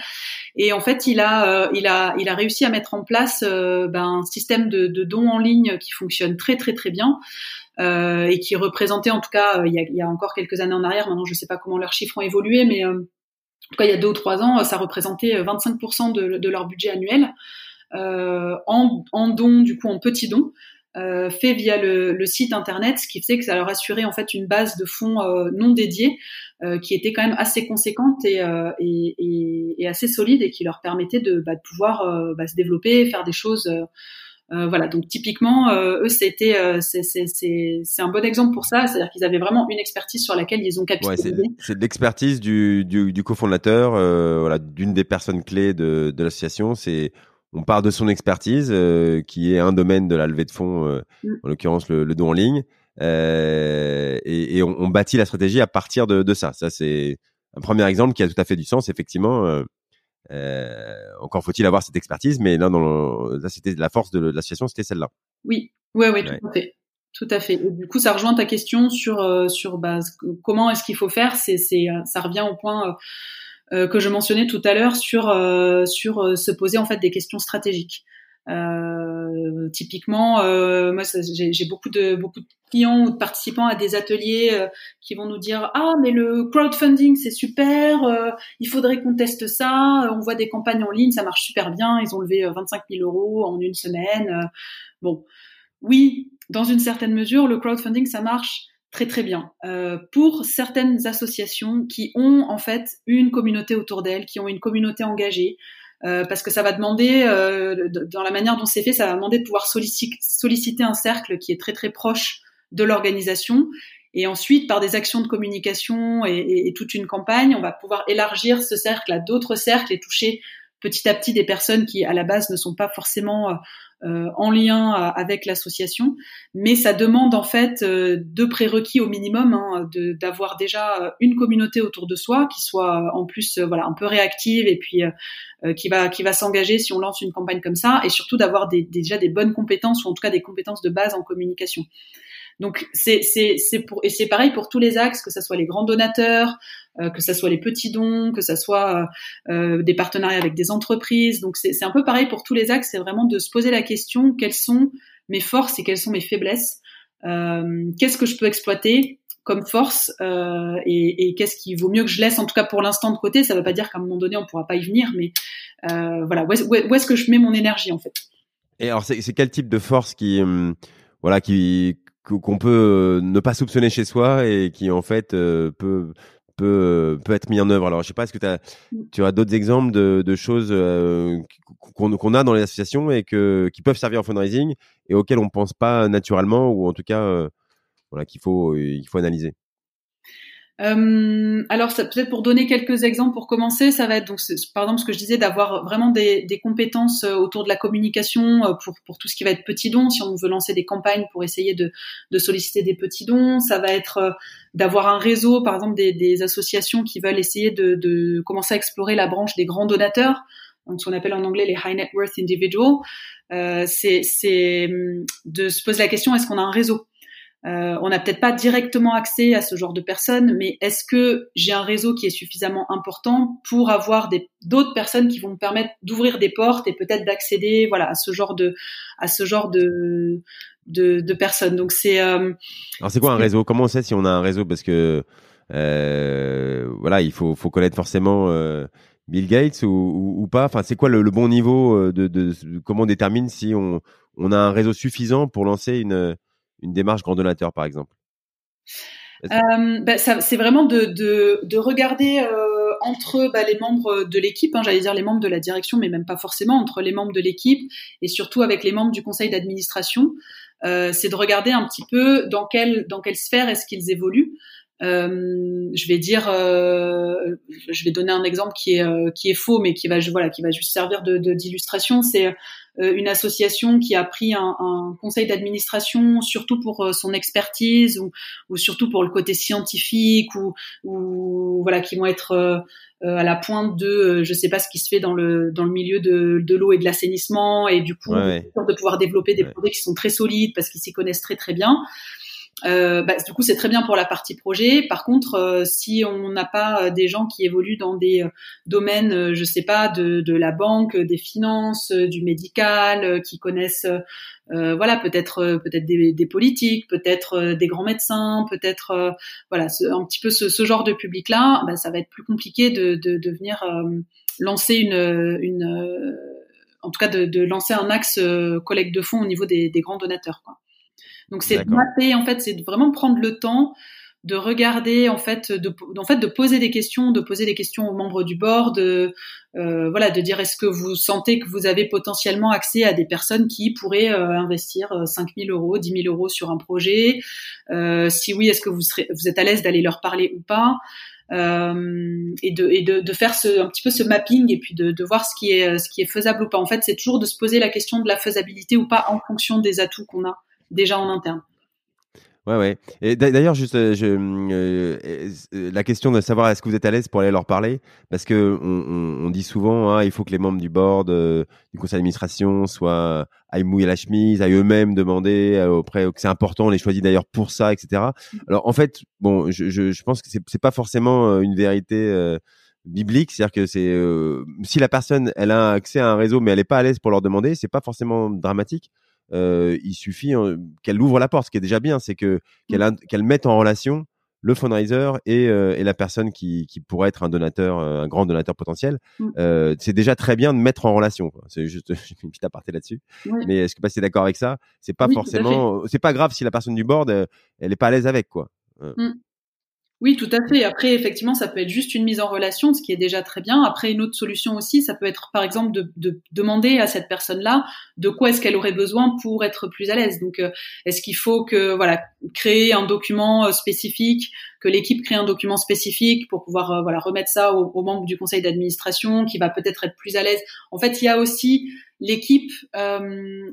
Et en fait, il a il a il a réussi à mettre en place bah, un système de, de dons en ligne qui fonctionne très très très bien. et qui représentait en tout cas il y, a, il y a encore quelques années en arrière, maintenant je ne sais pas comment leurs chiffres ont évolué, mais en tout cas il y a deux ou trois ans, ça représentait 25% de, de, leur budget annuel euh, en, dons, du coup en petits dons. Euh, fait via le, site internet, ce qui faisait que ça leur assurait en fait une base de fonds euh, non dédiés euh, qui était quand même assez conséquente et, euh, et, et, et, assez solide et qui leur permettait de, bah, de pouvoir euh, bah, se développer, faire des choses euh, voilà, donc typiquement, euh, eux, c'était euh, c'est un bon exemple pour ça, c'est-à-dire qu'ils avaient vraiment une expertise sur laquelle ils ont capitalisé. Ouais, c'est l'expertise du, du, du cofondateur, voilà, d'une des personnes clés de, de l'association. C'est on part de son expertise, qui est un domaine de la levée de fonds, mm. en l'occurrence le, le, don en ligne, et, et on, on, bâtit la stratégie à partir de, de ça. Ça, c'est un premier exemple qui a tout à fait du sens, effectivement. Euh, encore faut-il avoir cette expertise, mais là, dans là, c'était la force de l'association, c'était celle-là. Oui, ouais, ouais, tout à fait. Tout à fait. du coup, ça rejoint ta question sur euh, sur bah, comment est-ce qu'il faut faire? C'est c'est ça revient au point euh, que je mentionnais tout à l'heure sur sur se poser en fait des questions stratégiques. Euh, typiquement, euh, moi, j'ai beaucoup de beaucoup de clients ou de participants à des ateliers euh, qui vont nous dire ah mais le crowdfunding c'est super, euh, il faudrait qu'on teste ça. On voit des campagnes en ligne, ça marche super bien. Ils ont levé 25 000 euros en une semaine. bon, oui, dans une certaine mesure, le crowdfunding ça marche très très bien euh, pour certaines associations qui ont en fait une communauté autour d'elles, qui ont une communauté engagée, euh, parce que ça va demander, euh, dans la manière dont c'est fait, ça va demander de pouvoir solliciter, un cercle qui est très très proche de l'organisation. Et ensuite, par des actions de communication et, et, toute une campagne, on va pouvoir élargir ce cercle à d'autres cercles et toucher petit à petit des personnes qui, à la base, ne sont pas forcément euh, en lien euh, avec l'association, mais ça demande en fait euh, deux prérequis au minimum, hein, d'avoir déjà une communauté autour de soi qui soit en plus voilà un peu réactive et puis qui va qui va s'engager si on lance une campagne comme ça, et surtout d'avoir des, déjà des bonnes compétences ou en tout cas des compétences de base en communication. Donc c'est c'est c'est pour et c'est pareil pour tous les axes, que ce soit les grands donateurs, euh, que ce soit les petits dons, que ce soit euh, euh, des partenariats avec des entreprises. Donc c'est c'est un peu pareil pour tous les axes. C'est vraiment de se poser la question quelles sont mes forces et quelles sont mes faiblesses? Qu'est-ce que je peux exploiter comme force et, qu'est-ce qui vaut mieux que je laisse en tout cas pour l'instant de côté? Ça ne veut pas dire qu'à un moment donné on pourra pas y venir, mais voilà où est-ce, que je mets mon énergie en fait? Et alors c'est, c'est quel type de force qui hum, voilà qui qu'on peut euh, ne pas soupçonner chez soi et qui en fait euh, peut peut euh, peut être mis en œuvre. Alors je sais pas, est-ce que as, tu as d'autres exemples de, de choses qu'on a dans les associations et que qui peuvent servir en fundraising et auxquelles on pense pas naturellement ou en tout cas voilà qu'il faut il faut analyser? Euh, alors, peut-être pour donner quelques exemples pour commencer, ça va être donc par exemple ce que je disais d'avoir vraiment des, des, compétences euh, autour de la communication euh, pour, pour tout ce qui va être petits dons. Si on veut lancer des campagnes pour essayer de, de solliciter des petits dons, ça va être euh, d'avoir un réseau, par exemple des, des, associations qui veulent essayer de, de commencer à explorer la branche des grands donateurs donc ce qu'on appelle en anglais les high net worth individuals, euh, c'est hum, de se poser la question est-ce qu'on a un réseau? Euh, on n'a peut-être pas directement accès à ce genre de personnes, mais est-ce que j'ai un réseau qui est suffisamment important pour avoir d'autres personnes qui vont me permettre d'ouvrir des portes et peut-être d'accéder, voilà, à ce genre de, à ce genre de, de, personnes? Donc c'est. Euh, Alors c'est quoi un réseau? Comment on sait si on a un réseau? Parce que euh, voilà, il faut, faut connaître forcément Bill Gates ou, pas Enfin, c'est quoi le, bon niveau de, de, comment on détermine si on, on a un réseau suffisant pour lancer une, une démarche grand donateur, par exemple? Euh, bah, c'est vraiment de, de, de regarder euh, entre bah, les membres de l'équipe, hein, j'allais dire les membres de la direction, mais même pas forcément entre les membres de l'équipe et surtout avec les membres du conseil d'administration. Euh, c'est de regarder un petit peu dans quelle dans quelle sphère est-ce qu'ils évoluent. Euh, je vais dire, je vais donner un exemple qui est qui est faux, mais qui va voilà qui va juste servir de d'illustration. C'est une association qui a pris un, un conseil d'administration surtout pour son expertise ou, ou, surtout pour le côté scientifique ou, ou voilà qui vont être à la pointe de je sais pas ce qui se fait dans le dans le milieu de, de l'eau et de l'assainissement et du coup de pouvoir développer des projets qui sont très solides parce qu'ils s'y connaissent très très bien. Euh, bah, du coup, c'est très bien pour la partie projet. Par contre, euh, si on n'a pas euh, des gens qui évoluent dans des domaines, je sais pas, de, la banque, des finances, du médical, qui connaissent, voilà, peut-être peut-être des, politiques, peut-être des grands médecins, peut-être voilà, un petit peu ce, genre de public-là, bah, ça va être plus compliqué de, de, de venir lancer une, en tout cas de, lancer un axe collecte de fonds au niveau des, grands donateurs. Donc c'est de mapper, en fait, c'est de vraiment prendre le temps de regarder en fait de en fait de poser des questions de poser des questions aux membres du board de euh, voilà de dire est-ce que vous sentez que vous avez potentiellement accès à des personnes qui pourraient euh, investir 5 euh, 000 euros 10 000 euros sur un projet? Euh, si oui est-ce que vous serez vous êtes à l'aise d'aller leur parler ou pas? Et, de, et de, de, faire ce, un petit peu ce mapping et puis de, de voir ce qui est ce qui est faisable ou pas. En fait c'est toujours de se poser la question de la faisabilité ou pas en fonction des atouts qu'on a déjà en interne. Ouais, ouais. Et d'ailleurs, juste euh, je, euh, euh, la question de savoir est-ce que vous êtes à l'aise pour aller leur parler, parce que on, dit souvent, hein, il faut que les membres du board, du conseil d'administration, soient aillent mouiller la chemise, aillent eux-mêmes demander auprès que c'est important, on les choisit d'ailleurs pour ça, etc. Alors en fait, bon, je, pense que c'est pas forcément une vérité biblique, c'est-à-dire que si la personne elle a accès à un réseau mais elle est pas à l'aise pour leur demander, c'est pas forcément dramatique euh, il suffit hein, qu'elle ouvre la porte. Ce qui est déjà bien, c'est que qu'elle qu'elle mette en relation le fundraiser et, euh, et la personne qui, qui pourrait être un donateur, euh, un grand donateur potentiel. Mm. Euh, c'est déjà très bien de mettre en relation. C'est juste une petite aparté là-dessus. Mais est-ce que tu es d'accord avec ça C'est pas forcément, c'est pas grave si la personne du board elle est pas à l'aise avec quoi. Mm. Oui, tout à fait. Après, effectivement, ça peut être juste une mise en relation, ce qui est déjà très bien. Après, une autre solution aussi, ça peut être, par exemple, de, de demander à cette personne-là de quoi est-ce qu'elle aurait besoin pour être plus à l'aise. Donc, euh, est-ce qu'il faut que, voilà, créer un document euh, spécifique, que l'équipe crée un document spécifique pour pouvoir, euh, voilà, remettre ça aux, membres du conseil d'administration, qui va peut-être être plus à l'aise? En fait, il y a aussi l'équipe.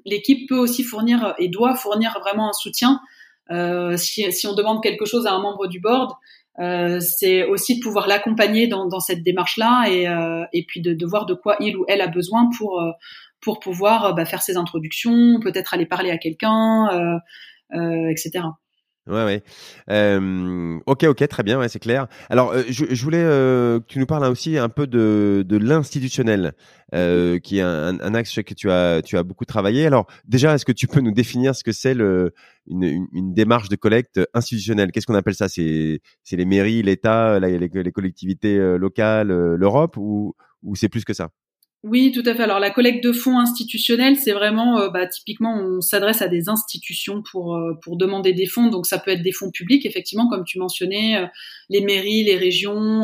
l'équipe peut aussi fournir et doit fournir vraiment un soutien. Si, si on demande quelque chose à un membre du board, euh, c'est aussi de pouvoir l'accompagner dans, dans, cette démarche-là et, euh, et puis de, de, voir de quoi il ou elle a besoin pour euh, pour pouvoir bah, faire ses introductions, peut-être aller parler à quelqu'un, etc. Ouais, ouais. Euh, ok, ok, très bien, ouais, c'est clair. Alors, euh, je, je, voulais euh, que tu nous parles aussi un peu de, de l'institutionnel, qui est un, un, axe que tu as, tu as beaucoup travaillé. Alors, déjà, est-ce que tu peux nous définir ce que c'est le, une, une, démarche de collecte institutionnelle? Qu'est-ce qu'on appelle ça? C'est les mairies, l'État, les, les, collectivités locales, l'Europe, ou, ou c'est plus que ça? Oui, tout à fait. Alors la collecte de fonds institutionnels, c'est vraiment, euh, bah, typiquement, on s'adresse à des institutions pour euh, pour demander des fonds. Donc ça peut être des fonds publics, effectivement, comme tu mentionnais, euh, les mairies, les régions,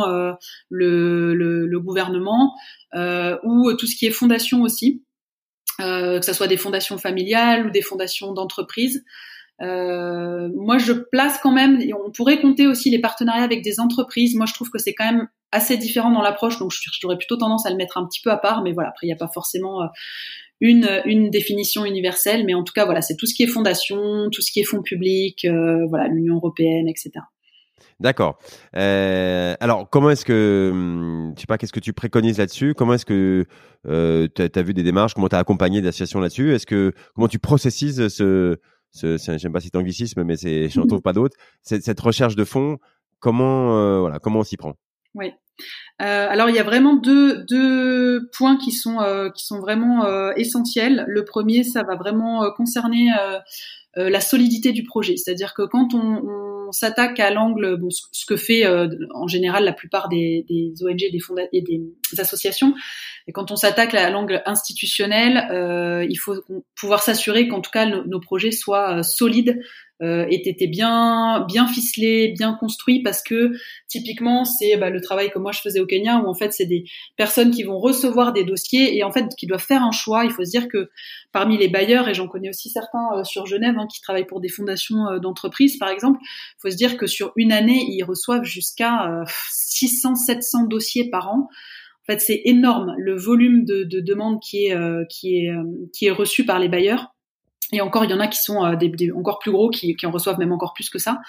le, le, le, gouvernement, ou tout ce qui est fondation aussi, que ce soit des fondations familiales ou des fondations d'entreprises. Euh, moi, je place quand même, on pourrait compter aussi les partenariats avec des entreprises. Moi, je trouve que c'est quand même assez différent dans l'approche, donc j'aurais plutôt tendance à le mettre un petit peu à part. Mais voilà, après, il n'y a pas forcément euh, une, une définition universelle, mais en tout cas, voilà, c'est tout ce qui est fondation, tout ce qui est fonds publics, euh, voilà, l'Union européenne, etc. D'accord. Alors, comment est-ce que, hum, je sais pas, qu'est-ce que tu préconises là-dessus? Comment est-ce que euh, tu as, vu des démarches? Comment tu as accompagné des associations là-dessus? Est-ce que comment tu processises ce, ce, j'aime pas cet anglicisme, mais c'est, j'en trouve pas d'autres. Cette, recherche de fonds, comment, euh, voilà, comment on s'y prend? Oui. Euh, alors il y a vraiment deux, deux points qui sont euh, qui sont vraiment euh, essentiels. Le premier, ça va vraiment concerner la solidité du projet, c'est-à-dire que quand on, on s'attaque à l'angle, bon, ce, que fait en général la plupart des, des ONG, des, et des associations, et quand on s'attaque à l'angle institutionnel, il faut pouvoir s'assurer qu'en tout cas nos projets soient solides euh, été bien bien ficelé, bien construit parce que typiquement c'est bah, le travail que moi je faisais au Kenya où en fait c'est des personnes qui vont recevoir des dossiers et en fait qui doivent faire un choix. Il faut se dire que parmi les bailleurs et j'en connais aussi certains euh, sur Genève hein, qui travaillent pour des fondations euh, d'entreprises par exemple, il faut se dire que sur une année ils reçoivent jusqu'à 600 700 dossiers par an. En fait, c'est énorme le volume de, de demandes qui est qui est qui est reçu par les bailleurs. Et encore, il y en a qui sont euh, des, encore plus gros, qui, qui, en reçoivent même encore plus que ça.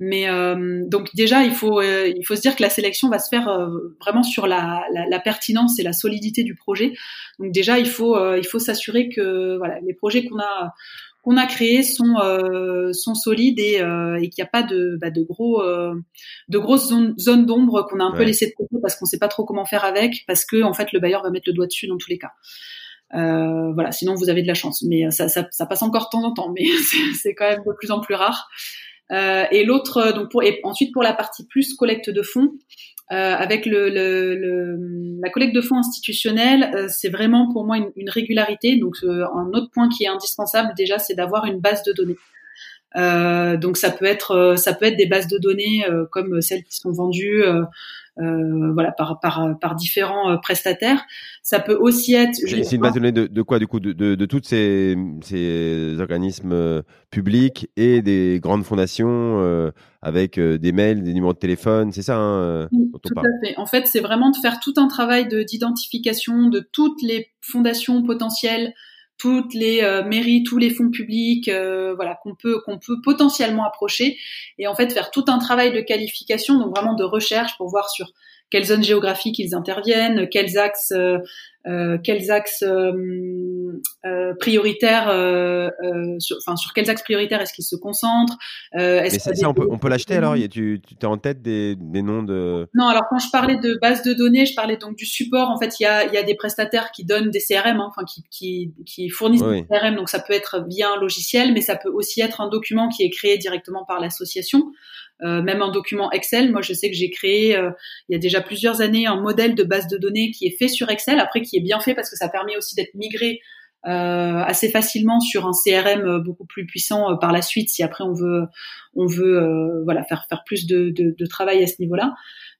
Mais euh, donc déjà, il faut euh, il faut se dire que la sélection va se faire vraiment sur la, la, la, pertinence et la solidité du projet. Donc déjà, il faut il faut s'assurer que voilà les projets qu'on a qu'on a créés sont sont solides et, et qu'il n'y a pas de bah, de gros de grosses zones, d'ombre qu'on a un peu laissé de côté parce qu'on sait pas trop comment faire avec parce que en fait le bailleur va mettre le doigt dessus dans tous les cas. Euh, voilà, sinon vous avez de la chance. Mais ça, ça, ça passe encore de temps en temps, mais c'est quand même de plus en plus rare. Euh, et l'autre, donc pour, et ensuite pour la partie plus collecte de fonds, euh, avec le, le, le, la collecte de fonds institutionnels, euh, c'est vraiment pour moi une, une régularité. Donc euh, un autre point qui est indispensable déjà, c'est d'avoir une base de données. Euh, donc ça peut être ça peut être des bases de données comme celles qui sont vendues euh, voilà, par, par, par différents euh, prestataires. Ça peut aussi être. C'est une base de données de, de quoi du coup de, de, de toutes ces, ces organismes euh, publics et des grandes fondations avec des mails, des numéros de téléphone, c'est ça hein, oui, Tout à fait. En fait, c'est vraiment de faire tout un travail d'identification de toutes les fondations potentielles toutes les euh, mairies, tous les fonds publics, euh, voilà, qu'on peut potentiellement approcher et en fait faire tout un travail de qualification, donc vraiment de recherche pour voir sur quelles zones géographiques ils interviennent, quels axes euh, euh, quels axes euh, euh prioritaires, sur, enfin sur quels axes prioritaires est-ce qu'ils se concentrent Mais ça, on peut, on peut l'acheter alors Tu, tu as en tête des, des, noms de Non, alors quand je parlais de base de données, je parlais donc du support. En fait, il y a, il y a des prestataires qui donnent des CRM, hein, enfin qui, qui, qui fournissent des CRM. Donc ça peut être via un logiciel, mais ça peut aussi être un document qui est créé directement par l'association. Euh, même un document Excel. Moi, je sais que j'ai créé euh, il y a déjà plusieurs années un modèle de base de données qui est fait sur Excel, après qui est bien fait parce que ça permet aussi d'être migré euh, assez facilement sur un CRM beaucoup plus puissant par la suite si après on veut on veut voilà faire faire plus de, de, de travail à ce niveau-là.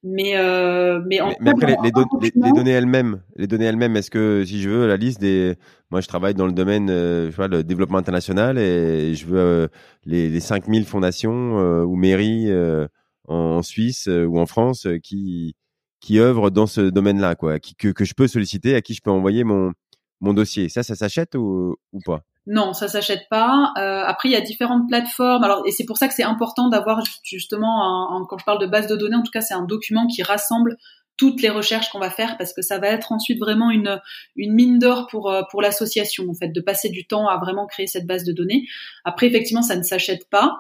Mais, euh, mais, en mais, après, les, les, données elles-mêmes, les données elles-mêmes, est-ce que si je veux la liste des, moi je travaille dans le domaine, euh, je vois, le développement international et je veux euh, les, les 5000 fondations euh, ou mairies en Suisse ou en France qui qui œuvrent dans ce domaine-là, quoi, que, que je peux solliciter, à qui je peux envoyer mon mon dossier. Ça, ça s'achète ou, ou pas? Non, ça s'achète pas. Euh, après, il y a différentes plateformes. Alors, et c'est pour ça que c'est important d'avoir justement, un, quand je parle de base de données, en tout cas, c'est un document qui rassemble toutes les recherches qu'on va faire parce que ça va être ensuite vraiment une, une mine d'or pour, euh, pour l'association, en fait, de passer du temps à vraiment créer cette base de données. Après, effectivement, ça ne s'achète pas.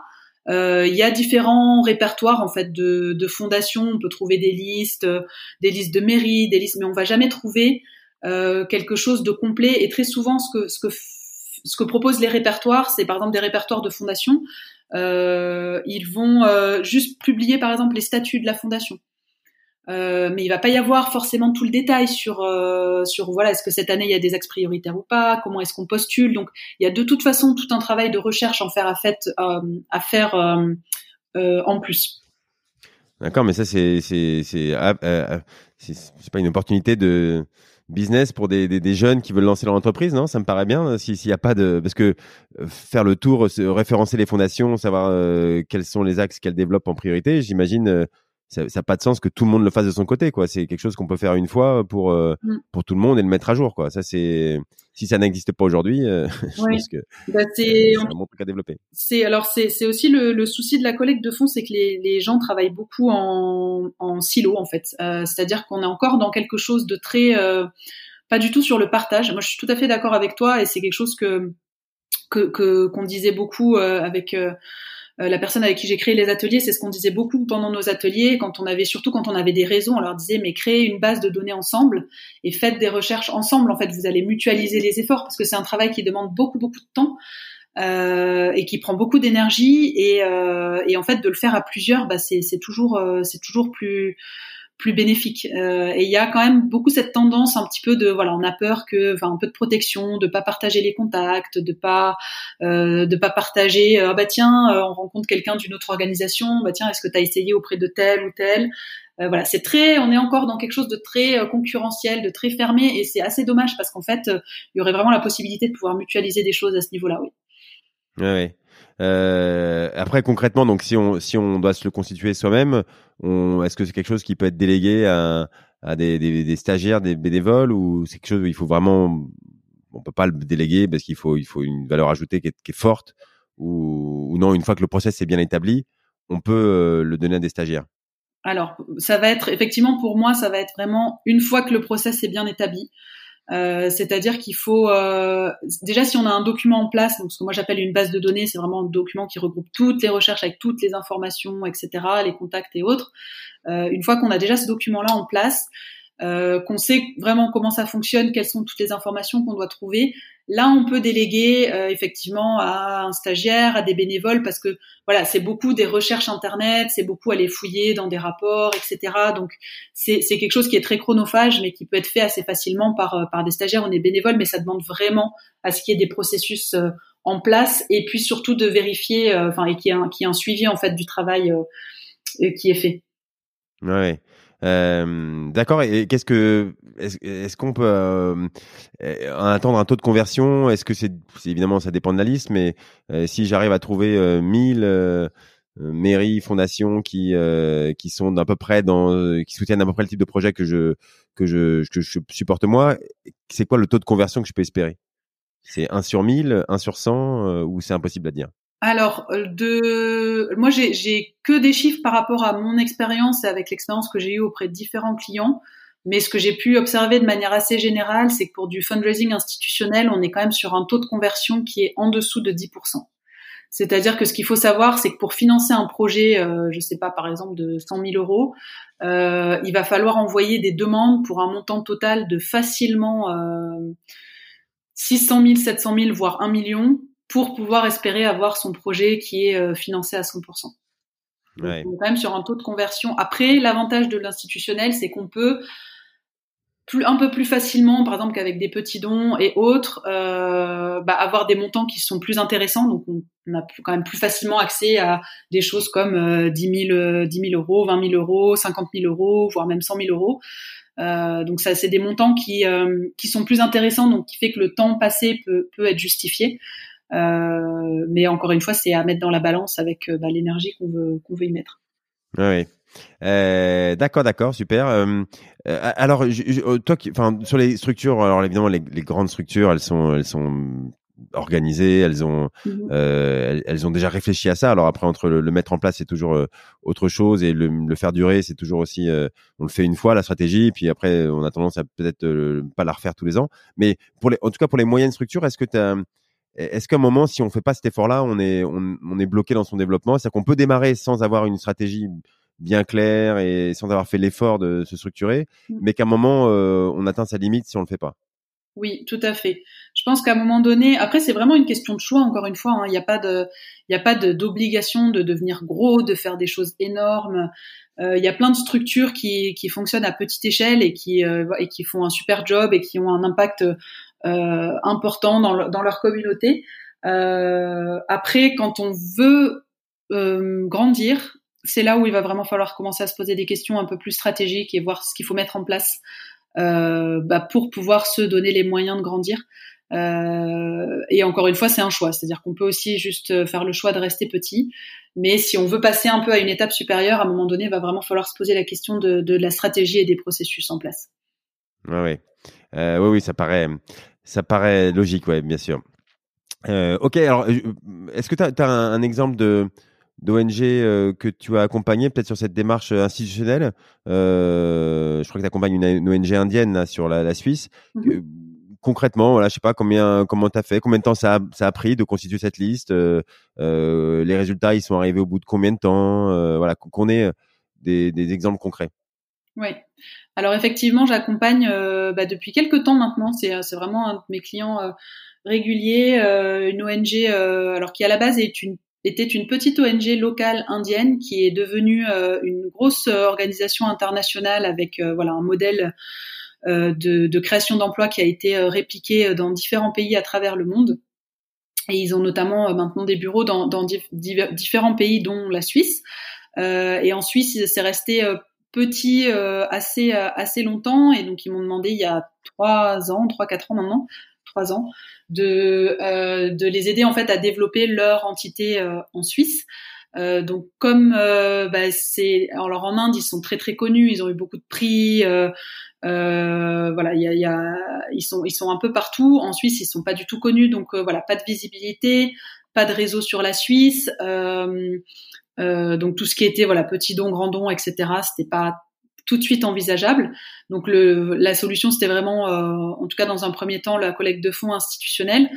Euh, il y a différents répertoires en fait de, de fondations. On peut trouver des listes, des listes de mairies, des listes, mais on va jamais trouver euh, quelque chose de complet. Et très souvent, ce que, ce que ce que proposent les répertoires, c'est par exemple des répertoires de fondation. Euh, ils vont euh, juste publier par exemple les statuts de la fondation. Euh, mais il va pas y avoir forcément tout le détail sur euh, sur voilà est-ce que cette année il y a des axes prioritaires ou pas, comment est-ce qu'on postule. Donc il y a de toute façon tout un travail de recherche en faire à, euh, faire en plus. D'accord, mais ça c'est c'est c'est ah, c'est pas une opportunité de business pour des, des, jeunes qui veulent lancer leur entreprise, non? Ça me paraît bien. S'il n'y a pas de, parce que faire le tour, référencer les fondations, savoir quels sont les axes qu'elles développent en priorité, j'imagine, ça n'a pas de sens que tout le monde le fasse de son côté, quoi. C'est quelque chose qu'on peut faire une fois pour mm. pour tout le monde et le mettre à jour, quoi. Ça, c'est si ça n'existe pas aujourd'hui, je pense que bah, c'est un bon truc à développer. C'est alors c'est c'est aussi le, le, souci de la collecte de fonds, c'est que les, les gens travaillent beaucoup en, en silo en fait. Euh, C'est-à-dire qu'on est encore dans quelque chose de très euh, pas du tout sur le partage. Moi, je suis tout à fait d'accord avec toi et c'est quelque chose que que qu'on disait beaucoup euh, la personne avec qui j'ai créé les ateliers, c'est ce qu'on disait beaucoup pendant nos ateliers, quand on avait surtout quand on avait des réseaux, on leur disait mais créez une base de données ensemble et faites des recherches ensemble. En fait, vous allez mutualiser les efforts parce que c'est un travail qui demande beaucoup beaucoup de temps. Euh, et qui prend beaucoup d'énergie et, euh, et, en fait de le faire à plusieurs, bah, c'est toujours c'est toujours plus plus bénéfique. Euh, et il y a quand même beaucoup cette tendance un petit peu de voilà, on a peur que, enfin un peu de protection, de pas partager les contacts, de pas euh, de pas partager. ah bah tiens, on rencontre quelqu'un d'une autre organisation, bah tiens, est-ce que tu as essayé auprès de tel ou tel? Voilà, c'est très, on est encore dans quelque chose de très concurrentiel, de très fermé, et c'est assez dommage parce qu'en fait, il y aurait vraiment la possibilité de pouvoir mutualiser des choses à ce niveau-là, oui. Ouais. Euh, après, concrètement, donc si on si on doit se le constituer soi-même, est-ce que c'est quelque chose qui peut être délégué à, des, stagiaires, des bénévoles, ou c'est quelque chose où il faut vraiment, on peut pas le déléguer parce qu'il faut il faut une valeur ajoutée qui est, qui est forte, ou, ou, non, une fois que le process est bien établi, on peut euh, le donner à des stagiaires? Alors, ça va être effectivement pour moi, ça va être vraiment une fois que le process est bien établi. Euh, c'est-à-dire qu'il faut euh, déjà si on a un document en place, donc ce que moi j'appelle une base de données, c'est vraiment un document qui regroupe toutes les recherches avec toutes les informations, etc., les contacts et autres. Euh, une fois qu'on a déjà ce document-là en place, qu'on sait vraiment comment ça fonctionne, quelles sont toutes les informations qu'on doit trouver. Là, on peut déléguer euh, effectivement à un stagiaire, à des bénévoles, parce que voilà, c'est beaucoup des recherches internet, c'est beaucoup aller fouiller dans des rapports, etc. Donc c'est quelque chose qui est très chronophage, mais qui peut être fait assez facilement par euh, par des stagiaires ou des bénévoles, mais ça demande vraiment à ce qu'il y ait des processus en place et puis surtout de vérifier, enfin et qui y, ait un suivi en fait du travail qui est fait. Ouais. Euh, D'accord. Et qu'est-ce que est-ce qu'on peut euh, attendre un taux de conversion? Est-ce que c'est évidemment ça dépend de la liste, mais euh, si j'arrive à trouver 1000 euh, mairies, fondations qui qui sont d'à peu près dans qui soutiennent à peu près le type de projet que je que je que je supporte moi, c'est quoi le taux de conversion que je peux espérer? C'est 1 sur 1000, 1 sur 100 ou c'est impossible à dire? Alors, euh, de, moi, j'ai que des chiffres par rapport à mon expérience et avec l'expérience que j'ai eue auprès de différents clients. Mais ce que j'ai pu observer de manière assez générale, c'est que pour du fundraising institutionnel, on est quand même sur un taux de conversion qui est en dessous de 10%. C'est-à-dire que ce qu'il faut savoir, c'est que pour financer un projet, euh, je sais pas, par exemple de 100 000 euros, euh, il va falloir envoyer des demandes pour un montant total de facilement euh, 600 000, 700 000, voire 1 million pour pouvoir espérer avoir son projet qui est euh, financé à 100%. Ouais. on est quand même sur un taux de conversion. Après, l'avantage de l'institutionnel, c'est qu'on peut plus, un peu plus facilement, par exemple qu'avec des petits dons et autres, euh, bah, avoir des montants qui sont plus intéressants. Donc, on, a quand même plus facilement accès à des choses comme euh, 10, 000, 10 000 euros, 20 000 euros, 50 000 euros, voire même 100 000 euros. Euh, donc ça, c'est des montants qui euh, qui sont plus intéressants, donc qui fait que le temps passé peut peut être justifié. Euh, mais encore une fois, c'est à mettre dans la balance avec euh, bah, l'énergie qu'on veut, qu'on veut y mettre. Oui. Euh, d'accord, d'accord, super. Euh, euh alors, je, toi, enfin, sur les structures, alors évidemment, les, les, grandes structures, elles sont, elles sont organisées, elles ont, mhm. elles, ont déjà réfléchi à ça. Alors après, entre le, mettre en place, c'est toujours autre chose, et le, le faire durer, c'est toujours aussi, on le fait une fois la stratégie, puis après, on a tendance à peut-être pas la refaire tous les ans. Mais pour les, en tout cas, pour les moyennes structures, est-ce que tu as est-ce qu'à un moment, si on fait pas cet effort-là, on est, on, est bloqué dans son développement? C'est-à-dire qu'on peut démarrer sans avoir une stratégie bien claire et sans avoir fait l'effort de se structurer, mmh. mais qu'à un moment, euh, on atteint sa limite si on le fait pas? Oui, tout à fait. Je pense qu'à un moment donné, après c'est vraiment une question de choix. Encore une fois, hein. il n'y a pas de, il n'y a pas d'obligation de, devenir gros, de faire des choses énormes. Euh, il y a plein de structures qui, qui fonctionnent à petite échelle et qui euh, et qui font un super job et qui ont un impact euh, important dans, leur communauté. Euh, après, quand on veut euh, grandir, c'est là où il va vraiment falloir commencer à se poser des questions un peu plus stratégiques et voir ce qu'il faut mettre en place bah, pour pouvoir se donner les moyens de grandir. Et encore une fois, c'est un choix, c'est-à-dire qu'on peut aussi juste faire le choix de rester petit, mais si on veut passer un peu à une étape supérieure, à un moment donné, il va vraiment falloir se poser la question de, la stratégie et des processus en place. Oui, oui, ça paraît, ça paraît logique, ouais, bien sûr. Euh, ok, alors, euh, est-ce que tu as, un, exemple de d'ONG euh, que tu as accompagné peut-être sur cette démarche institutionnelle? Euh, Je crois que tu accompagnes une, ONG indienne là, sur la, la Suisse. Mm-hmm. concrètement, voilà, je sais pas combien, comment t'as fait, combien de temps ça a, ça a pris de constituer cette liste. les résultats, ils sont arrivés au bout de combien de temps, voilà, qu'on ait des, des exemples concrets? Oui. Alors effectivement, j'accompagne bah, depuis quelques temps maintenant. C'est vraiment un de mes clients réguliers, une ONG, alors qui à la base est une était une petite ONG locale indienne qui est devenue euh, une grosse euh, organisation internationale avec euh, voilà un modèle de, de, création d'emplois qui a été répliqué dans différents pays à travers le monde. Et ils ont notamment maintenant des bureaux dans, dans différents pays, dont la Suisse. et en Suisse, c'est resté petit assez assez longtemps. Et donc ils m'ont demandé il y a trois ans, trois quatre ans maintenant, trois ans, de, euh, de les aider en fait à développer leur entité euh, en Suisse. Euh, donc comme euh, bah, c'est alors en Inde ils sont très très connus, ils ont eu beaucoup de prix, euh, euh voilà, il y a, y a, ils sont ils sont un peu partout. En Suisse ils sont pas du tout connus, donc voilà, pas de visibilité, pas de réseau sur la Suisse. Donc tout ce qui était voilà petit don, grand don, etc. C'était pas tout de suite envisageable. Donc la solution, c'était vraiment, euh, en tout cas dans un premier temps, la collecte de fonds institutionnels.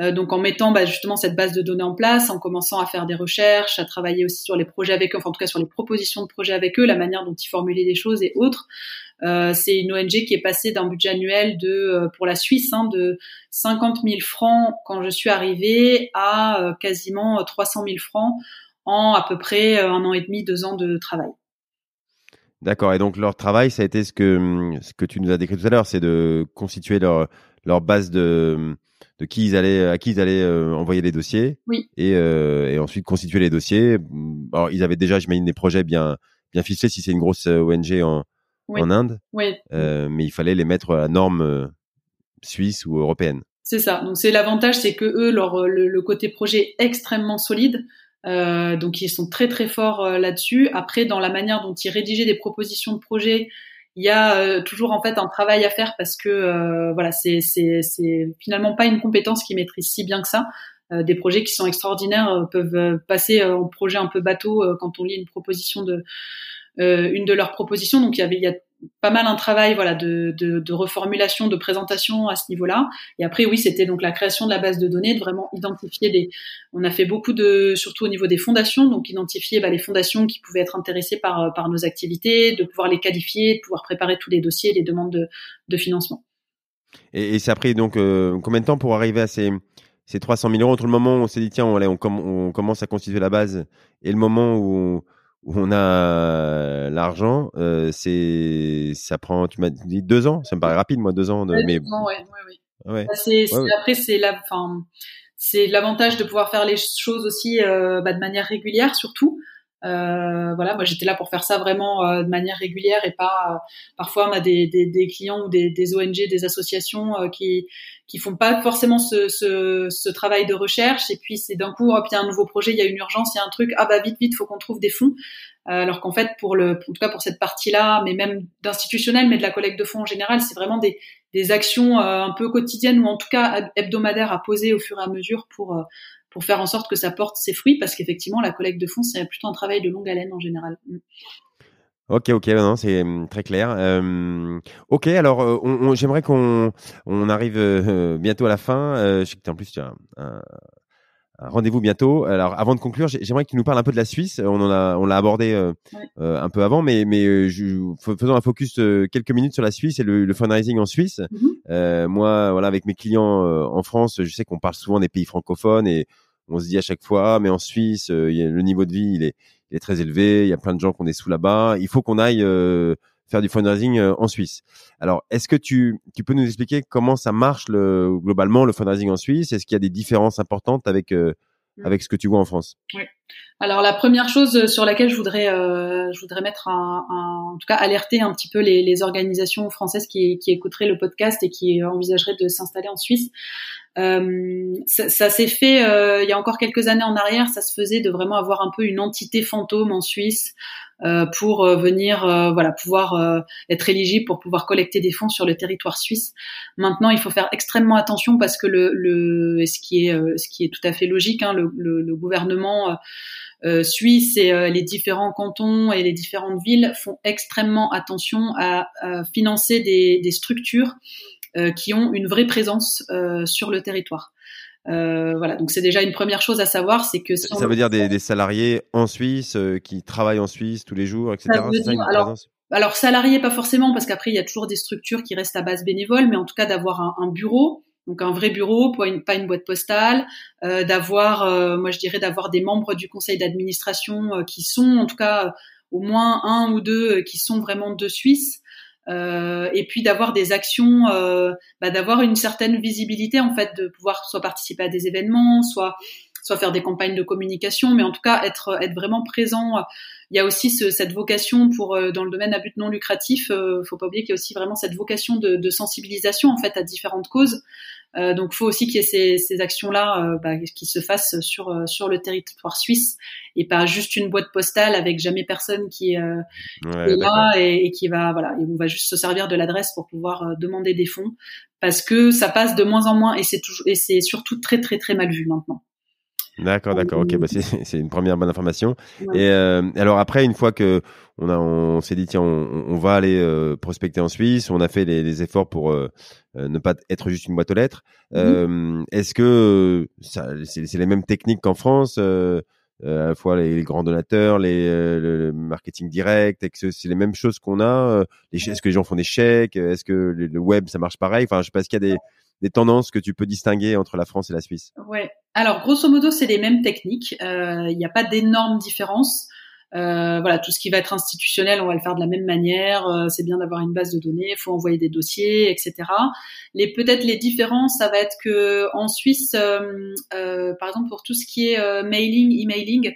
Euh, donc en mettant bah, justement cette base de données en place, en commençant à faire des recherches, à travailler aussi sur les projets avec eux, enfin en tout cas sur les propositions de projets avec eux, la manière dont ils formulaient des choses et autres. Euh, c'est une ONG qui est passée d'un budget annuel de euh, pour la Suisse hein, de 50 000 francs quand je suis arrivée à euh, quasiment 300 000 francs en à peu près un an et demi, deux ans de travail. D'accord. Et donc leur travail, ça a été ce que ce que tu nous as décrit tout à l'heure, c'est de constituer leur leur base de de qui ils allaient à qui ils allaient euh, envoyer les dossiers. Oui. Et, euh, et ensuite constituer les dossiers. Alors ils avaient déjà, j'imagine, des projets bien bien ficelés si c'est une grosse euh, ONG en en Inde. Oui. Euh, mais il fallait les mettre à la norme euh, suisse ou européenne. C'est ça. Donc c'est l'avantage, c'est que eux, leur le, le, côté projet est extrêmement solide. Euh, donc ils sont très très forts euh, là-dessus. Après, dans la manière dont ils rédigeaient des propositions de projet, il y a euh, toujours en fait un travail à faire parce que voilà, c'est finalement pas une compétence qu'ils maîtrisent si bien que ça. des projets qui sont extraordinaires peuvent passer en projet un peu bateau quand on lit une proposition de une de leurs propositions. Donc il y avait il y a pas mal un travail voilà de, reformulation, de présentation à ce niveau-là. Et après, oui, c'était donc la création de la base de données, de vraiment identifier des. On a fait beaucoup de, surtout au niveau des fondations, donc identifier bah, les fondations qui pouvaient être intéressées par nos activités, de pouvoir les qualifier, de pouvoir préparer tous les dossiers, les demandes de, financement. Et, et ça a pris donc euh, combien de temps pour arriver à ces ces 300 000 euros entre le moment où on s'est dit tiens on, commence à constituer la base et le moment où où on a l'argent, euh, c'est ça prend, tu m'as dit deux ans, ça me paraît rapide, moi deux ans. De, mais ouais, ouais, ouais. Bah, c'est, après c'est la, c'est l'avantage de pouvoir faire les choses aussi euh, bah, de manière régulière surtout. Euh, voilà, moi j'étais là pour faire ça vraiment euh, de manière régulière et pas. Euh, parfois, on a des, des, des, clients ou des, des ONG, des associations qui qui font pas forcément ce, ce, ce travail de recherche et puis c'est d'un coup, hop, il y a un nouveau projet, il y a une urgence, il y a un truc, ah bah vite vite, faut qu'on trouve des fonds. alors qu'en fait, pour le, en tout cas pour cette partie-là, mais même d'institutionnel, mais de la collecte de fonds en général, c'est vraiment des des actions un peu quotidiennes ou en tout cas hebdomadaires à poser au fur et à mesure pour pour faire en sorte que ça porte ses fruits, parce qu'effectivement, la collecte de fonds, c'est plutôt un travail de longue haleine en général. Ok, ok, non, c'est mm, très clair. Euh, ok, alors j'aimerais qu'on on arrive euh, bientôt à la fin. je sais que en plus tu as un, rendez-vous bientôt. Alors avant de conclure, j'aimerais que tu nous parles un peu de la Suisse. On en a, on l'a abordé un peu avant, mais mais je, faisons un focus quelques minutes sur la Suisse et le, fundraising en Suisse. Mm-hmm. moi, voilà, avec mes clients en France, je sais qu'on parle souvent des pays francophones et on se dit à chaque fois, mais en Suisse, le niveau de vie, il est, il est très élevé. Il y a plein de gens qu'on est sous là-bas. Il faut qu'on aille euh, faire du fundraising euh, en Suisse. Alors, est-ce que tu, tu peux nous expliquer comment ça marche le, globalement le fundraising en Suisse? Est-ce qu'il y a des différences importantes avec mmh. Avec ce que tu vois en France. Oui. Alors la première chose sur laquelle je voudrais euh, je voudrais mettre un, un, en tout cas alerter un petit peu les, les organisations françaises qui, qui écouteraient le podcast et qui envisageraient de s'installer en Suisse, euh, ça, ça s'est fait euh, il y a encore quelques années en arrière, ça se faisait de vraiment avoir un peu une entité fantôme en Suisse euh, pour euh, venir euh, voilà pouvoir être éligible pour pouvoir collecter des fonds sur le territoire suisse. Maintenant, il faut faire extrêmement attention parce que le, le ce qui est ce qui est tout à fait logique, hein, le, gouvernement suisse et les différents cantons et les différentes villes font extrêmement attention à, financer des structures qui ont une vraie présence sur le territoire. Voilà, donc c'est déjà une première chose à savoir, c'est que ça veut dire des, salariés en Suisse qui travaillent en Suisse tous les jours, etc. Ça alors, alors salariés pas forcément, parce qu'après il y a toujours des structures qui restent à base bénévole, mais en tout cas d'avoir un, un bureau donc un vrai bureau, pas une, pas une boîte postale, euh, d'avoir, euh, moi je dirais d'avoir des membres du conseil d'administration euh, qui sont en tout cas au moins un ou deux qui sont vraiment de Suisse. Et puis d'avoir des actions, bah, d'avoir une certaine visibilité en fait, de pouvoir soit participer à des événements, soit soit faire des campagnes de communication, mais en tout cas être être vraiment présent. Il y a aussi ce, cette vocation pour euh, dans le domaine à but non lucratif. Euh, faut pas oublier qu'il y a aussi vraiment cette vocation de, de sensibilisation en fait à différentes causes. Euh, donc, faut aussi qu'il y ait ces, ces actions-là euh, bah, qui se fassent sur euh, sur le territoire suisse et pas juste une boîte postale avec jamais personne qui, euh, est là et, et, qui va voilà et on va juste se servir de l'adresse pour pouvoir demander des fonds parce que ça passe de moins en moins et c'est toujours et c'est surtout très très très mal vu maintenant. D'accord, d'accord. Ok, bah c'est une première bonne information. Et euh, alors après, une fois que on a, on s'est dit tiens, on, on va aller euh, prospecter en Suisse, on a fait les, les efforts pour euh, euh ne pas être juste une boîte aux lettres. Mmh euh, Est-ce que c'est les mêmes techniques qu'en France euh, à la fois les, les, grands donateurs, les, le marketing direct, est-ce que c'est les mêmes choses qu'on a Est-ce que les gens font des chèques? Est-ce que le web ça marche pareil? Enfin, je sais pas, est-ce qu'il y a des des tendances que tu peux distinguer entre la France et la Suisse? Ouais. Alors grosso modo, c'est les mêmes techniques. Euh, il n'y a pas d'énormes différences. Euh, voilà, tout ce qui va être institutionnel, on va le faire de la même manière. Euh, c'est bien d'avoir une base de données, il faut envoyer des dossiers, etc. Les peut-être les différences, ça va être que en Suisse, par exemple pour tout ce qui est mailing, emailing,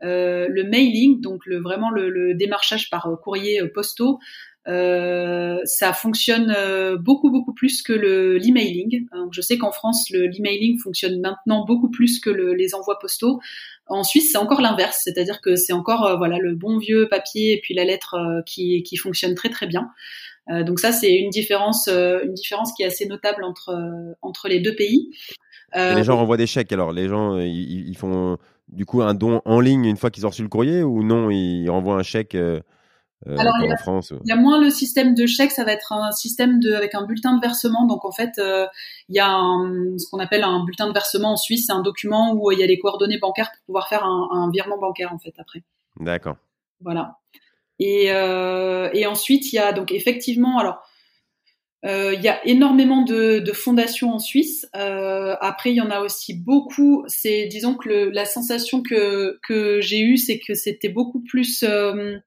le mailing, donc vraiment le, le démarchage par courrier postaux, ça fonctionne euh, beaucoup beaucoup plus que le l'emailing. je sais qu'en France, le l'emailing fonctionne maintenant beaucoup plus que le, les envois postaux. En Suisse, c'est encore l'inverse, c'est-à-dire que c'est encore euh, voilà le bon vieux papier et puis la lettre qui qui fonctionne très très bien. donc ça, c'est une différence une différence qui est assez notable entre entre les deux pays. les gens renvoient des chèques alors les gens ils, font du coup un don en ligne une fois qu'ils ont reçu le courrier ou non ils renvoient un chèque euh, Alors, il y, a, France il y a moins le système de chèque, ça va être un système de avec un bulletin de versement. Donc en fait, euh, il y a un, ce qu'on appelle un bulletin de versement en Suisse, c'est un document où il y a les coordonnées bancaires pour pouvoir faire un, un virement bancaire en fait après. D'accord. Voilà. Et, euh, et ensuite il y a donc effectivement alors. Euh, il y a énormément de, de fondations en Suisse. Euh, après, il y en a aussi beaucoup. C'est, disons que le, la sensation que que j'ai eue, c'est que c'était beaucoup plus euh, euh,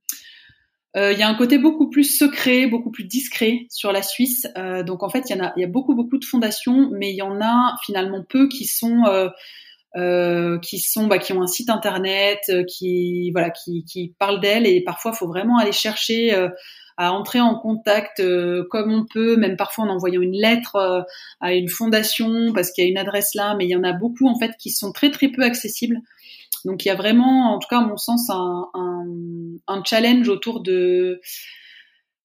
il y a un côté beaucoup plus secret, beaucoup plus discret sur la Suisse. Euh, donc en fait, il y a, beaucoup beaucoup de fondations, mais il y en a finalement peu qui sont euh, euh bah, qui ont un site internet, qui voilà, qui, qui parlent d'elles et parfois il faut vraiment aller chercher à entrer en contact comme on peut, même parfois en envoyant une lettre à une fondation parce qu'il y a une adresse là, mais il y en a beaucoup en fait qui sont très très peu accessibles. Donc il y a vraiment, en tout cas à mon sens, un, un, un challenge autour de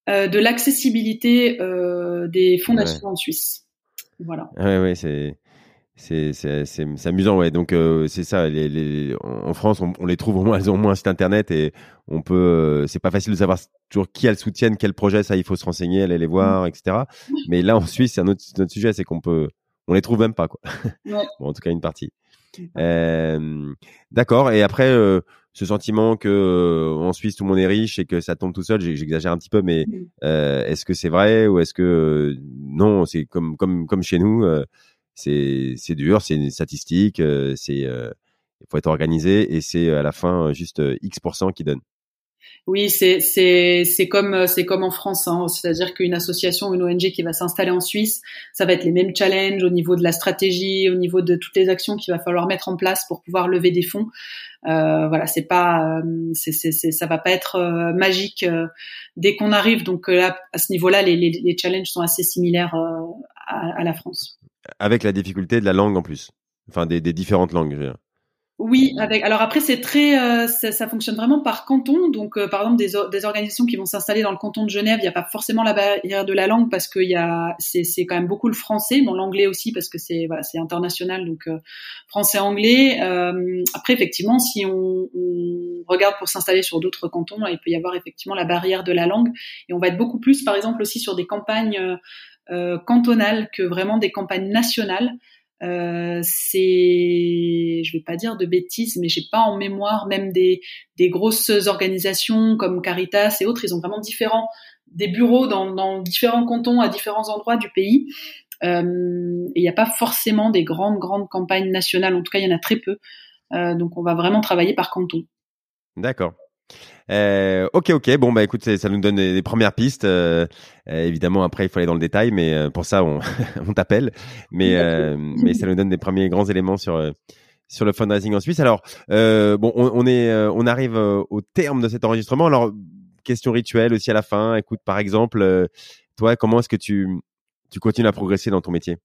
euh, de l'accessibilité euh, des fondations en Suisse. Voilà. Ouais, ouais, c'est c'est c'est amusant ouais donc euh, c'est ça les, les, en France on, on, les trouve au moins elles ont au moins un site internet et on peut euh, c'est pas facile de savoir toujours qui elles soutiennent quel projet ça il faut se renseigner aller les voir etc mais là en Suisse c'est un autre, autre sujet c'est qu'on peut on les trouve même pas quoi ouais. bon, en tout cas une partie euh, D'accord. Et après, euh, ce sentiment que euh, en Suisse tout le monde est riche et que ça tombe tout seul, j'exagère un petit peu, mais mmh. euh, est-ce que c'est vrai ou est-ce que euh, non C'est comme comme comme chez nous, c'est c'est dur, c'est une statistique, c'est il faut être organisé et c'est à la fin juste X qui donne. Oui, c'est c'est c'est comme c'est comme en France, hein. c'est-à-dire qu'une association une ONG qui va s'installer en Suisse, ça va être les mêmes challenges au niveau de la stratégie, au niveau de toutes les actions qu'il va falloir mettre en place pour pouvoir lever des fonds. Euh, voilà, c'est pas, euh, c'est c'est ça va pas être euh, magique euh, dès qu'on arrive. Donc là, à ce niveau-là, les, les, les challenges sont assez similaires à, à, la France. Avec la difficulté de la langue en plus, enfin des, des différentes langues. Je veux dire. Oui, avec. Alors après, c'est très, euh, ça, ça, fonctionne vraiment par canton. Donc, euh, par exemple, des, des, organisations qui vont s'installer dans le canton de Genève, il n'y a pas forcément la barrière de la langue parce que y a, c'est, c'est quand même beaucoup le français, bon l'anglais aussi parce que c'est, voilà, c'est international, donc euh, français-anglais. après, effectivement, si on, on regarde pour s'installer sur d'autres cantons, il peut y avoir effectivement la barrière de la langue et on va être beaucoup plus, par exemple, aussi sur des campagnes cantonales que vraiment des campagnes nationales. Euh, c'est, je vais pas dire de bêtises, mais j'ai pas en mémoire même des, grosses organisations comme Caritas et autres. Ils ont vraiment différents des bureaux dans, dans différents cantons à différents endroits du pays. Euh, et il n'y a pas forcément des grandes grandes campagnes nationales. En tout cas, il y en a très peu. Euh, donc, on va vraiment travailler par canton. D'accord. Euh, ok, ok. Bon, bah écoute, ça nous donne des, premières pistes. Euh, euh, évidemment, après, il faut aller dans le détail, mais pour ça, on, on t'appelle. Mais, euh, mais ça nous donne des premiers grands éléments sur sur le fundraising en Suisse. Alors, bon, on, on est, on arrive au terme de cet enregistrement. Alors, question rituelle aussi à la fin. Écoute, par exemple, toi, comment est-ce que tu tu continues à progresser dans ton métier?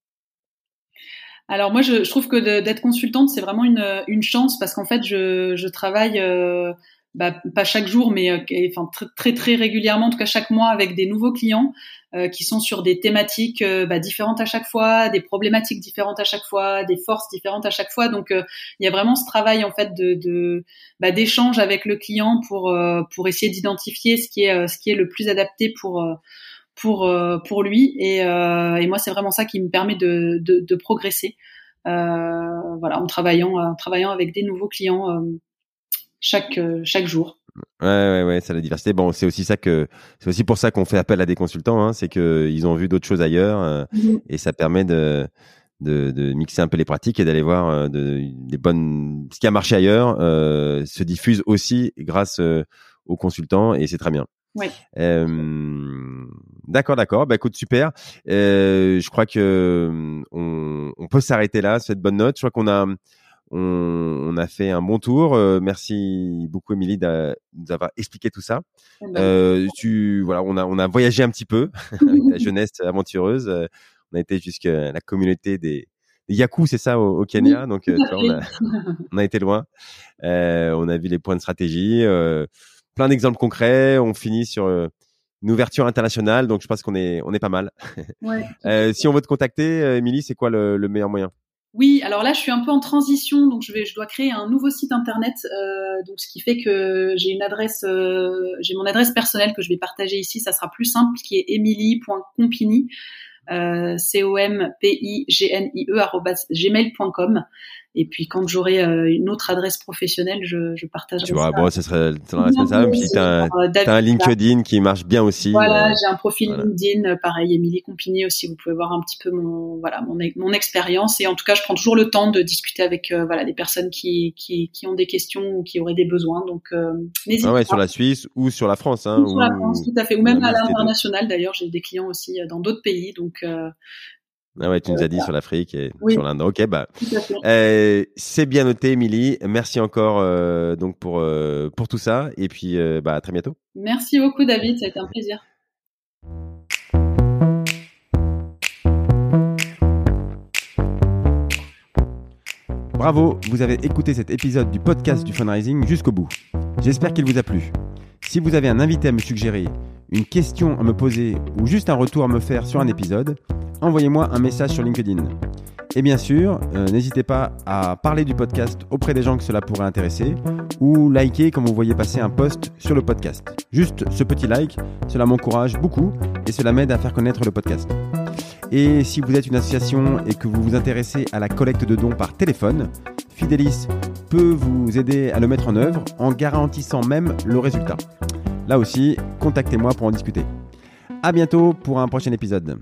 Alors moi, je, je trouve que d'être consultante, c'est vraiment une, une chance parce qu'en fait, je, je travaille euh, bah, pas chaque jour, mais euh, très, très, très régulièrement, en tout cas chaque mois, avec des nouveaux clients euh, qui sont sur des thématiques euh, bah, différentes à chaque fois, des problématiques différentes à chaque fois, des forces différentes à chaque fois. Donc il y a vraiment ce travail en fait de, de bah, d'échange avec le client pour pour essayer d'identifier ce qui est ce qui est le plus adapté pour pour pour lui. Et, et moi, c'est vraiment ça qui me permet de de, de progresser. voilà, en travaillant en travaillant avec des nouveaux clients chaque euh, chaque jour. Ouais, ouais, ouais, c'est la diversité. Bon, c'est aussi ça que c'est aussi pour ça qu'on fait appel à des consultants, hein, c'est que ils ont vu d'autres choses ailleurs euh, mhm. et ça permet de, de, de mixer un peu les pratiques et d'aller voir euh, de, des bonnes ce qui a marché ailleurs euh, se diffuse aussi grâce aux consultants et c'est très bien. Ouais. d'accord, d'accord. Bah écoute, super. je crois que on, on peut s'arrêter là, cette bonne note. Je crois qu'on a on, a fait un bon tour. Euh, merci beaucoup, Émilie, de nous avoir expliqué tout ça. Eh ben, euh, tu, voilà, on a, on a voyagé un petit peu avec ta jeunesse aventureuse. Euh, on a été jusqu'à la communauté des, des Yaku, c'est ça, au, Kenya. Donc, on, a, on, a, été loin. on a vu les points de stratégie, plein d'exemples concrets. On finit sur une ouverture internationale. Donc, je pense qu'on est, on est pas mal. Ouais. si on veut te contacter, Émilie, c'est quoi le, le meilleur moyen? Oui, alors là, je suis un peu en transition, donc je vais, je dois créer un nouveau site internet, euh, donc ce qui fait que j'ai une adresse, euh, j'ai mon adresse personnelle que je vais partager ici. Ça sera plus simple, qui est emily.compini, euh, c o m p i g n i e gmail.com. Et puis quand j'aurai euh, une autre adresse professionnelle, je, je partagerai tu vois, Bon, ça serait ton adresse personnelle. Puis tu as, un LinkedIn qui marche bien aussi. Voilà, euh, j'ai un profil LinkedIn, euh, pareil, Émilie Compigny aussi. Vous pouvez voir un petit peu mon voilà mon, mon expérience. Et en tout cas, je prends toujours le temps de discuter avec voilà des personnes qui, qui, qui ont des questions ou qui auraient des besoins. Donc euh, n'hésitez ah ouais, sur la Suisse ou sur la France. Hein, ou sur la France, tout à fait. Ou même à l'international. D'ailleurs, j'ai des clients aussi dans d'autres pays. Donc ah ouais, tu nous as dit sur l'Afrique et sur l'Inde. Ok, bah, euh, c'est bien noté, Émilie. Merci encore euh, donc pour euh, pour tout ça et puis euh, bah à très bientôt. Merci beaucoup, David. Ça a été un plaisir. Bravo, vous avez écouté cet épisode du podcast du fundraising jusqu'au bout. J'espère qu'il vous a plu. Si vous avez un invité à me suggérer, une question à me poser ou juste un retour à me faire sur un épisode, envoyez-moi un message sur LinkedIn. Et bien sûr, euh, n'hésitez pas à parler du podcast auprès des gens que cela pourrait intéresser ou liker quand vous voyez passer un post sur le podcast. Juste ce petit like, cela m'encourage beaucoup et cela m'aide à faire connaître le podcast. Et si vous êtes une association et que vous vous intéressez à la collecte de dons par téléphone, Fidelis peut vous aider à le mettre en œuvre en garantissant même le résultat. Là aussi, contactez-moi pour en discuter. À bientôt pour un prochain épisode.